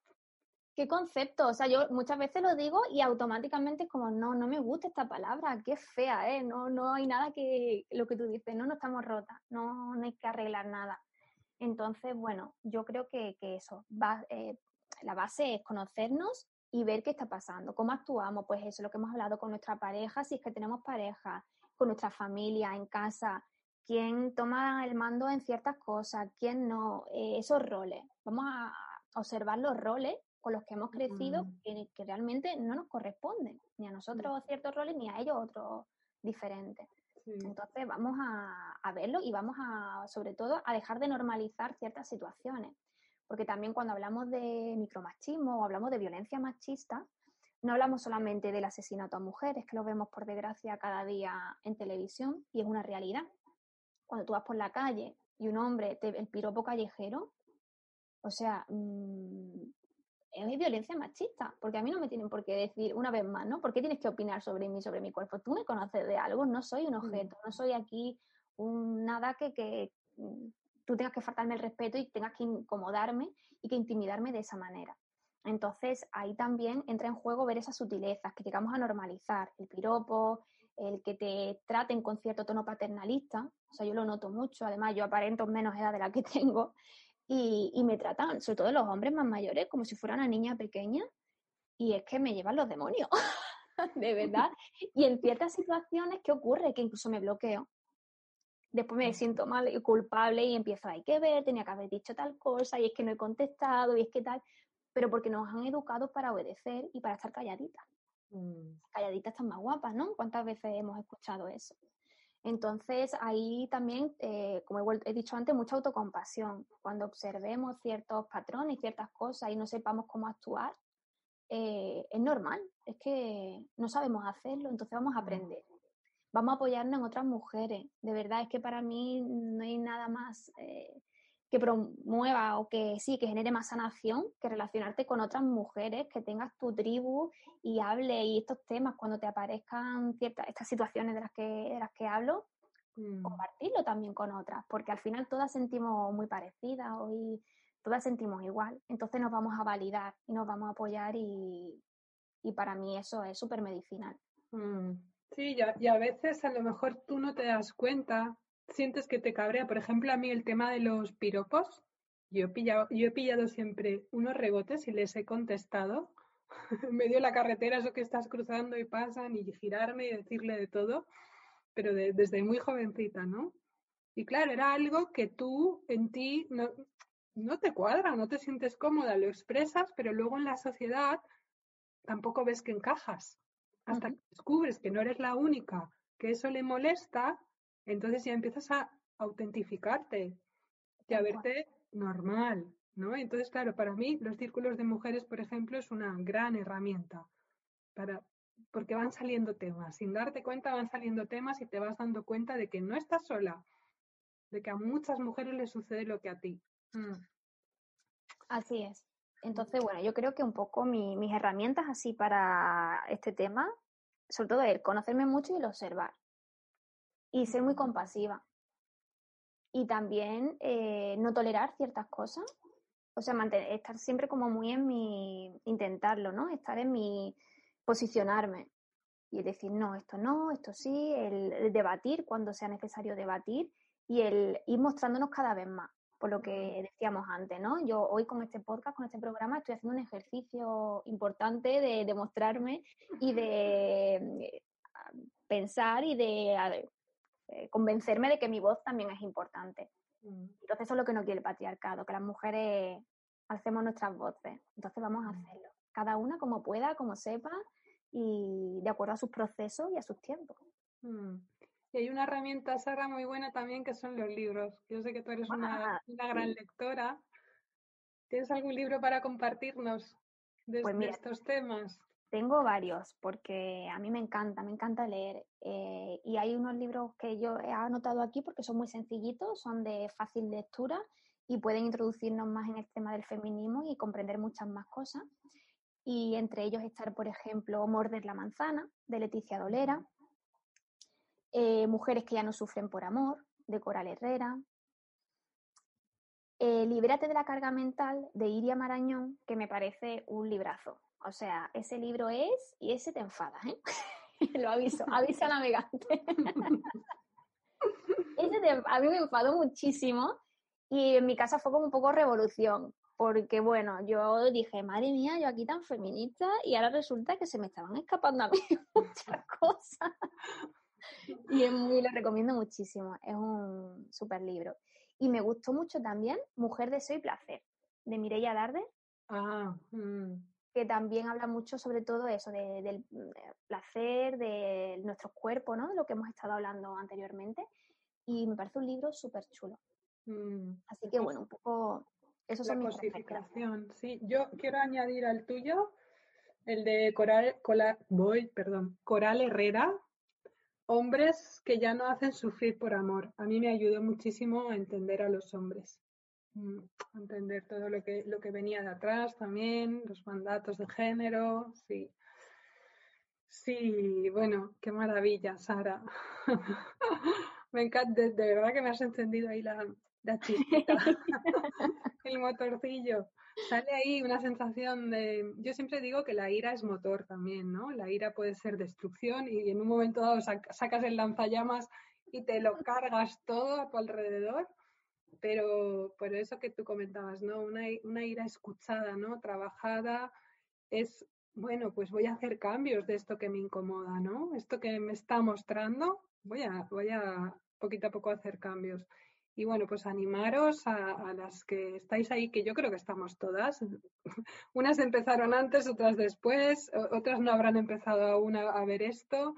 Qué concepto. O sea, yo muchas veces lo digo y automáticamente como, no, no me gusta esta palabra, qué fea, ¿eh? No, no hay nada que lo que tú dices, no, no estamos rotas, no, no hay que arreglar nada. Entonces, bueno, yo creo que, que eso, va, eh, la base es conocernos y ver qué está pasando, cómo actuamos, pues eso, lo que hemos hablado con nuestra pareja, si es que tenemos pareja, con nuestra familia, en casa, quién toma el mando en ciertas cosas, quién no, eh, esos roles. Vamos a observar los roles con los que hemos crecido que, realmente no nos corresponden, ni a nosotros ciertos roles, ni a ellos otros diferentes. Entonces vamos a, a, verlo y vamos a, sobre todo, a dejar de normalizar ciertas situaciones. Porque también cuando hablamos de micromachismo o hablamos de violencia machista, no hablamos solamente del asesinato a mujeres, que lo vemos por desgracia cada día en televisión y es una realidad. Cuando tú vas por la calle y un hombre, te, el piropo callejero, o sea, mmm, es violencia machista, porque a mí no me tienen por qué decir una vez más, ¿no? ¿Por qué tienes que opinar sobre mí, sobre mi cuerpo? Tú me conoces de algo, no soy un mm. objeto, no soy aquí un nada que, que mm, tú tengas que faltarme el respeto y tengas que incomodarme y que intimidarme de esa manera. Entonces ahí también entra en juego ver esas sutilezas que llegamos a normalizar, el piropo, el que te traten con cierto tono paternalista, o sea, yo lo noto mucho, además yo aparento menos edad de la que tengo, y, me tratan, sobre todo los hombres más mayores, como si fuera una niña pequeña y es que me llevan los demonios. de verdad. Y en ciertas situaciones, ¿qué ocurre? Que incluso me bloqueo. Después me siento mal y culpable y empiezo, hay que ver, tenía que haber dicho tal cosa y es que no he contestado y es que tal, pero porque nos han educado para obedecer y para estar calladitas. Mm. Calladitas están más guapas, ¿no? ¿Cuántas veces hemos escuchado eso? Entonces, ahí también, eh, como he, dicho antes, mucha autocompasión. Cuando observemos ciertos patrones, ciertas cosas y no sepamos cómo actuar, eh, es normal, es que no sabemos hacerlo, entonces vamos a aprender. Vamos a apoyarnos en otras mujeres. De verdad, es que para mí no hay nada más eh, que promueva o que sí, que genere más sanación que relacionarte con otras mujeres, que tengas tu tribu y hable y estos temas cuando te aparezcan ciertas estas situaciones de las que, de las que hablo, mm. compartirlo también con otras, porque al final todas sentimos muy parecidas y todas sentimos igual, entonces nos vamos a validar y nos vamos a apoyar y, y para mí eso es súper medicinal. Mm. Sí, y a veces a lo mejor tú no te das cuenta sientes que te cabrea? Por ejemplo, a mí el tema de los piropos, yo he pillado, yo he pillado siempre unos rebotes y les he contestado en medio de la carretera, eso que estás cruzando y pasan y girarme y decirle de todo, pero desde muy jovencita, ¿no? Y claro, era algo que tú en ti no, no te cuadra, no te sientes cómoda, lo expresas, pero luego en la sociedad tampoco ves que encajas. Hasta que descubres que no eres la única que eso le molesta entonces ya empiezas a autentificarte y a verte normal, ¿no? Entonces, claro, para mí los círculos de mujeres, por ejemplo, es una gran herramienta para porque van saliendo temas, sin darte cuenta van saliendo temas y te vas dando cuenta de que no estás sola, de que a muchas mujeres les sucede lo que a ti. Mm. Así es. Entonces, bueno, yo creo que un poco mis herramientas así para este tema, sobre todo el conocerme mucho y el observar y ser muy compasiva. Y también eh, no tolerar ciertas cosas. O sea, mantener, estar siempre como muy en mi, intentarlo, ¿no? Estar en mi, posicionarme y decir, no, esto no, esto sí, el, debatir cuando sea necesario debatir y el ir mostrándonos cada vez más, por lo que decíamos antes, ¿no? Yo hoy con este podcast, con este programa, estoy haciendo un ejercicio importante de demostrarme y de eh, pensar y de eh, convencerme de que mi voz también es importante. Mm. Entonces eso es lo que no quiere el patriarcado, que las mujeres hacemos nuestras voces. Entonces vamos a mm. hacerlo, cada una como pueda, como sepa y de acuerdo a sus procesos y a sus tiempos. Mm. Y hay una herramienta, Sara, muy buena también, que son los libros. Yo sé que tú eres una, ah, gran lectora. ¿Tienes algún libro para compartirnos de, pues estos temas? Tengo varios, porque a mí me encanta, me encanta leer. Eh, y hay unos libros que yo he anotado aquí porque son muy sencillitos, son de fácil lectura y pueden introducirnos más en el tema del feminismo y comprender muchas más cosas. Y entre ellos estar, por ejemplo, Morder la manzana, de Leticia Dolera, eh, Mujeres que ya no sufren por amor, de Coral Herrera, eh, Libérate de la carga mental, de Iria Marañón, que me parece un librazo. O sea, ese libro es y ese te enfada, ¿eh? Lo aviso, avisa navegante. ese a mí me enfadó muchísimo y en mi casa fue como un poco revolución, porque bueno, yo dije, madre mía, yo aquí tan feminista y ahora resulta que se me estaban escapando a mí muchas cosas. y lo recomiendo muchísimo, es un súper libro. Y me gustó mucho también Mujer, Deseo y Placer, de Mireia Darde. Ah, mm que también habla mucho sobre todo eso, del mm, placer, de nuestro cuerpo, ¿no? De lo que hemos estado hablando anteriormente. Y me parece un libro súper chulo. Mm, Así que bueno, un poco... Eso la cosificación, sí. Yo quiero añadir al tuyo el de Coral, voy, perdón, Coral Herrera, hombres que ya no hacen sufrir por amor. A mí me ayudó muchísimo a entender a los hombres. Mm, entender todo lo que, lo que venía de atrás también, los mandatos de género, sí. Sí, bueno, qué maravilla, Sara. me encanta, de, verdad que me has encendido ahí la, la chispita, el motorcillo. Sale ahí una sensación de. Yo siempre digo que la ira es motor también, ¿no? La ira puede ser destrucción y en un momento dado sacas el lanzallamas y te lo cargas todo a tu alrededor pero por eso que tú comentabas, ¿no? Una, ira escuchada, ¿no? Trabajada es bueno, pues voy a hacer cambios de esto que me incomoda, ¿no? Esto que me está mostrando, voy a, voy a poquito a poco hacer cambios. Y bueno, pues animaros a, las que estáis ahí, que yo creo que estamos todas. Unas empezaron antes, otras después, otras no habrán empezado aún a, ver esto,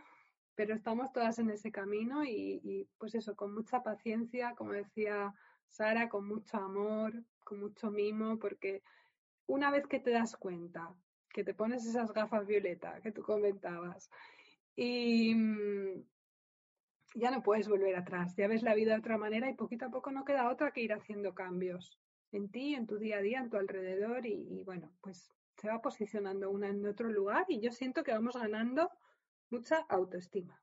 pero estamos todas en ese camino y, pues eso, con mucha paciencia, como decía Sara, con mucho amor, con mucho mimo, porque una vez que te das cuenta que te pones esas gafas violeta que tú comentabas y, mm, ya no puedes volver atrás, ya ves la vida de otra manera y poquito a poco no queda otra que ir haciendo cambios en ti, en tu día a día, en tu alrededor y, bueno, pues se va posicionando una en otro lugar y yo siento que vamos ganando mucha autoestima.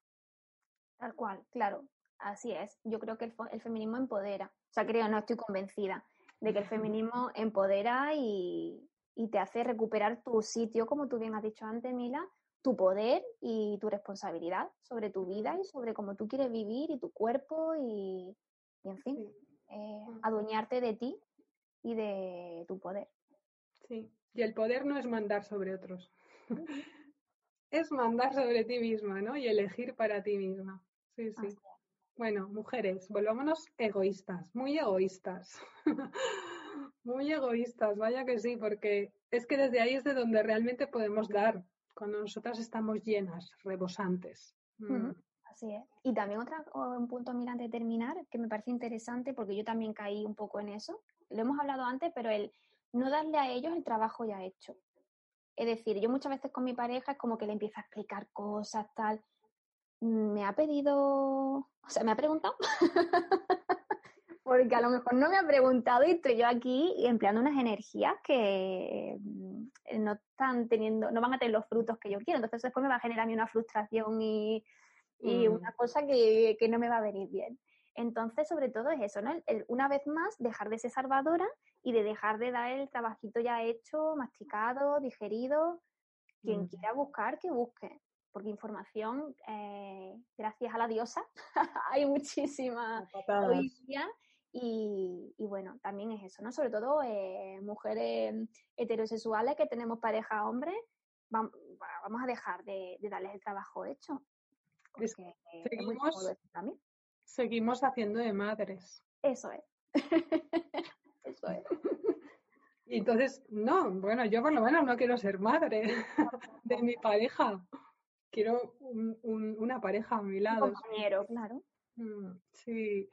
Tal cual, claro, así es. Yo creo que el, el, feminismo empodera. O sea, creo, no estoy convencida de que el feminismo empodera y, y, te hace recuperar tu sitio, como tú bien has dicho antes, Mila, tu poder y tu responsabilidad sobre tu vida y sobre cómo tú quieres vivir y tu cuerpo y, en fin, eh, adueñarte de ti y de tu poder. Sí, y el poder no es mandar sobre otros, es mandar sobre ti misma, ¿no? Y elegir para ti misma. Sí, sí. Bueno, mujeres, volvámonos egoístas, muy egoístas. muy egoístas, vaya que sí, porque es que desde ahí es de donde realmente podemos dar, cuando nosotras estamos llenas, rebosantes. Mm. Así es. Y también otro un punto, mira, antes de terminar, que me parece interesante, porque yo también caí un poco en eso. Lo hemos hablado antes, pero el no darle a ellos el trabajo ya hecho. Es decir, yo muchas veces con mi pareja es como que le empiezo a explicar cosas, tal. Me ha pedido, o sea, me ha preguntado. porque a lo mejor no me ha preguntado y estoy yo aquí empleando unas energías que mm, no están teniendo, no van a tener los frutos que yo quiero. Entonces después me va a generar a mí una frustración y, y mm. una cosa que, que, no me va a venir bien. Entonces, sobre todo es eso, ¿no? una vez más, dejar de ser salvadora y de dejar de dar el trabajito ya hecho, masticado, digerido. Quien mm. quiera buscar, que busque porque información, eh, gracias a la diosa, hay muchísima hoy día y, bueno, también es eso, ¿no? Sobre todo eh, mujeres heterosexuales que tenemos pareja hombre, vamos, a dejar de, darles el trabajo hecho. seguimos, seguimos haciendo de madres. Eso es. eso es. Y entonces, no, bueno, yo por lo menos no quiero ser madre de mi pareja. Quiero una pareja a mi lado. Un compañero, claro. Mm, sí.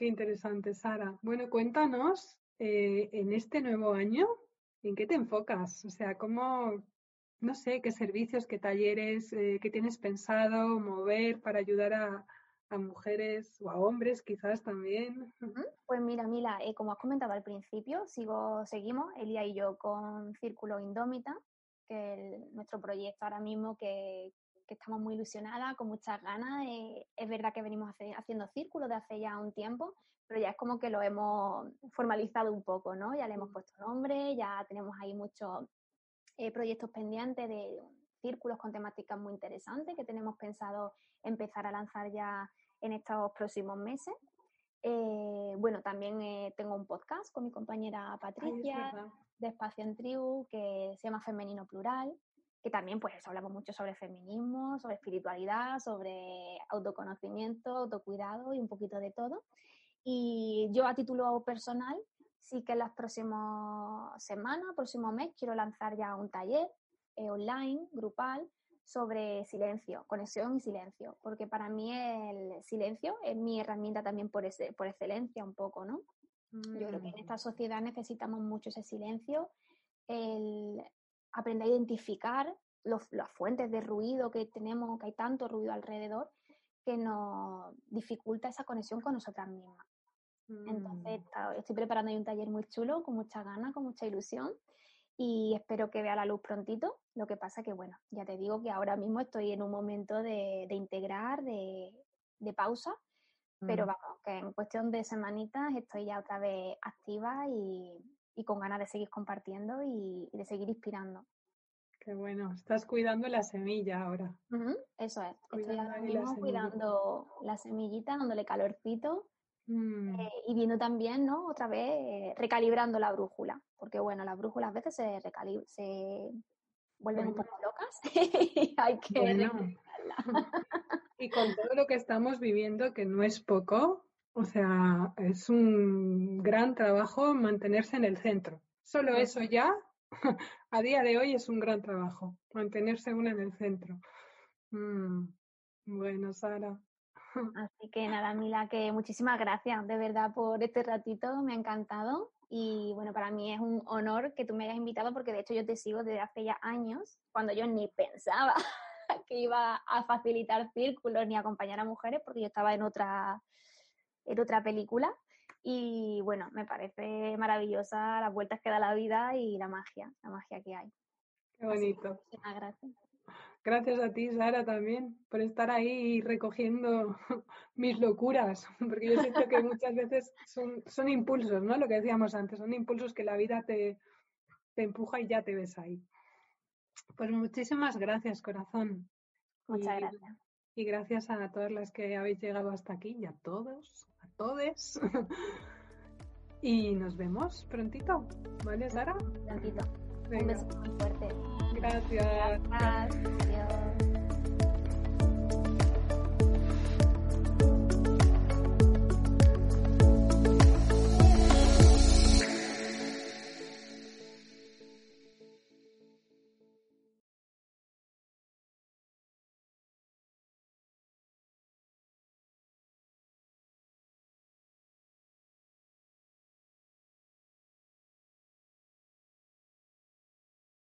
Qué interesante, Sara. Bueno, cuéntanos eh, en este nuevo año, ¿en qué te enfocas? O sea, ¿cómo, no sé, qué servicios, qué talleres, eh, qué tienes pensado mover para ayudar a, mujeres o a hombres quizás también? Pues mira, Mila, eh, como has comentado al principio, sigo, seguimos, Elia y yo, con Círculo Indómita, que es nuestro proyecto ahora mismo que, que estamos muy ilusionadas, con muchas ganas. Eh, es verdad que venimos haciendo círculos de hace ya un tiempo, pero ya es como que lo hemos formalizado un poco, ¿no? Ya le hemos mm. puesto nombre, ya tenemos ahí muchos eh, proyectos pendientes de círculos con temáticas muy interesantes que tenemos pensado empezar a lanzar ya en estos próximos meses. Eh, bueno, también tengo un podcast con mi compañera Patricia de Espacio en Tribu que se llama Femenino Plural, que también pues hablamos mucho sobre feminismo, sobre espiritualidad, sobre autoconocimiento, autocuidado y un poquito de todo. Y yo a título personal, sí que en las próximas semanas, próximo mes, quiero lanzar ya un taller eh, online, grupal, sobre silencio, conexión y silencio, porque para mí el silencio es mi herramienta también por, ese, por excelencia un poco, ¿no? Yo creo que en mm. esta sociedad necesitamos mucho ese silencio, el aprender a identificar las fuentes de ruido que tenemos, que hay tanto ruido alrededor, que nos dificulta esa conexión con nosotras mismas. Entonces, mm. estoy preparando un taller muy chulo, con mucha ganas, con mucha ilusión y espero que vea la luz prontito. Lo que pasa que, bueno, ya te digo que ahora mismo estoy en un momento de, integrar, de, pausa, pero mm. vamos, que en cuestión de semanitas estoy ya otra vez activa y, y con ganas de seguir compartiendo y, de seguir inspirando. Qué bueno, estás cuidando la semilla ahora. eso es, estoy ahora mismo cuidando la semillita, dándole calorcito mm. eh, y viendo también, ¿no? Otra vez eh, recalibrando la brújula, porque bueno, la brújula a veces se, se vuelven un poco locas y hay que bueno. Y con todo lo que estamos viviendo, que no es poco, o sea, es un gran trabajo mantenerse en el centro. Solo eso ya, a día de hoy, es un gran trabajo, mantenerse uno en el centro. Mm, bueno, Sara. Así que nada, Mila, que muchísimas gracias de verdad por este ratito, me ha encantado. Y bueno, para mí es un honor que tú me hayas invitado porque de hecho yo te sigo desde hace ya años, cuando yo ni pensaba que iba a facilitar círculos ni acompañar a mujeres porque yo estaba en otra, en otra película. Y bueno, me parece maravillosa las vueltas que da la vida y la magia, la magia que hay. Qué bonito. muchas gracias. Gracias a ti, Sara, también, por estar ahí recogiendo mis locuras, porque yo siento que muchas veces son, son impulsos, ¿no? Lo que decíamos antes, son impulsos que la vida te, te empuja y ya te ves ahí. Pues muchísimas gracias, corazón. Muchas gracias. Y gracias a todas las que habéis llegado hasta aquí y a todos, a todes. y nos vemos prontito, ¿vale, Sara? Prontito. Un beso muy fuerte. Gracias. Gracias. Adiós.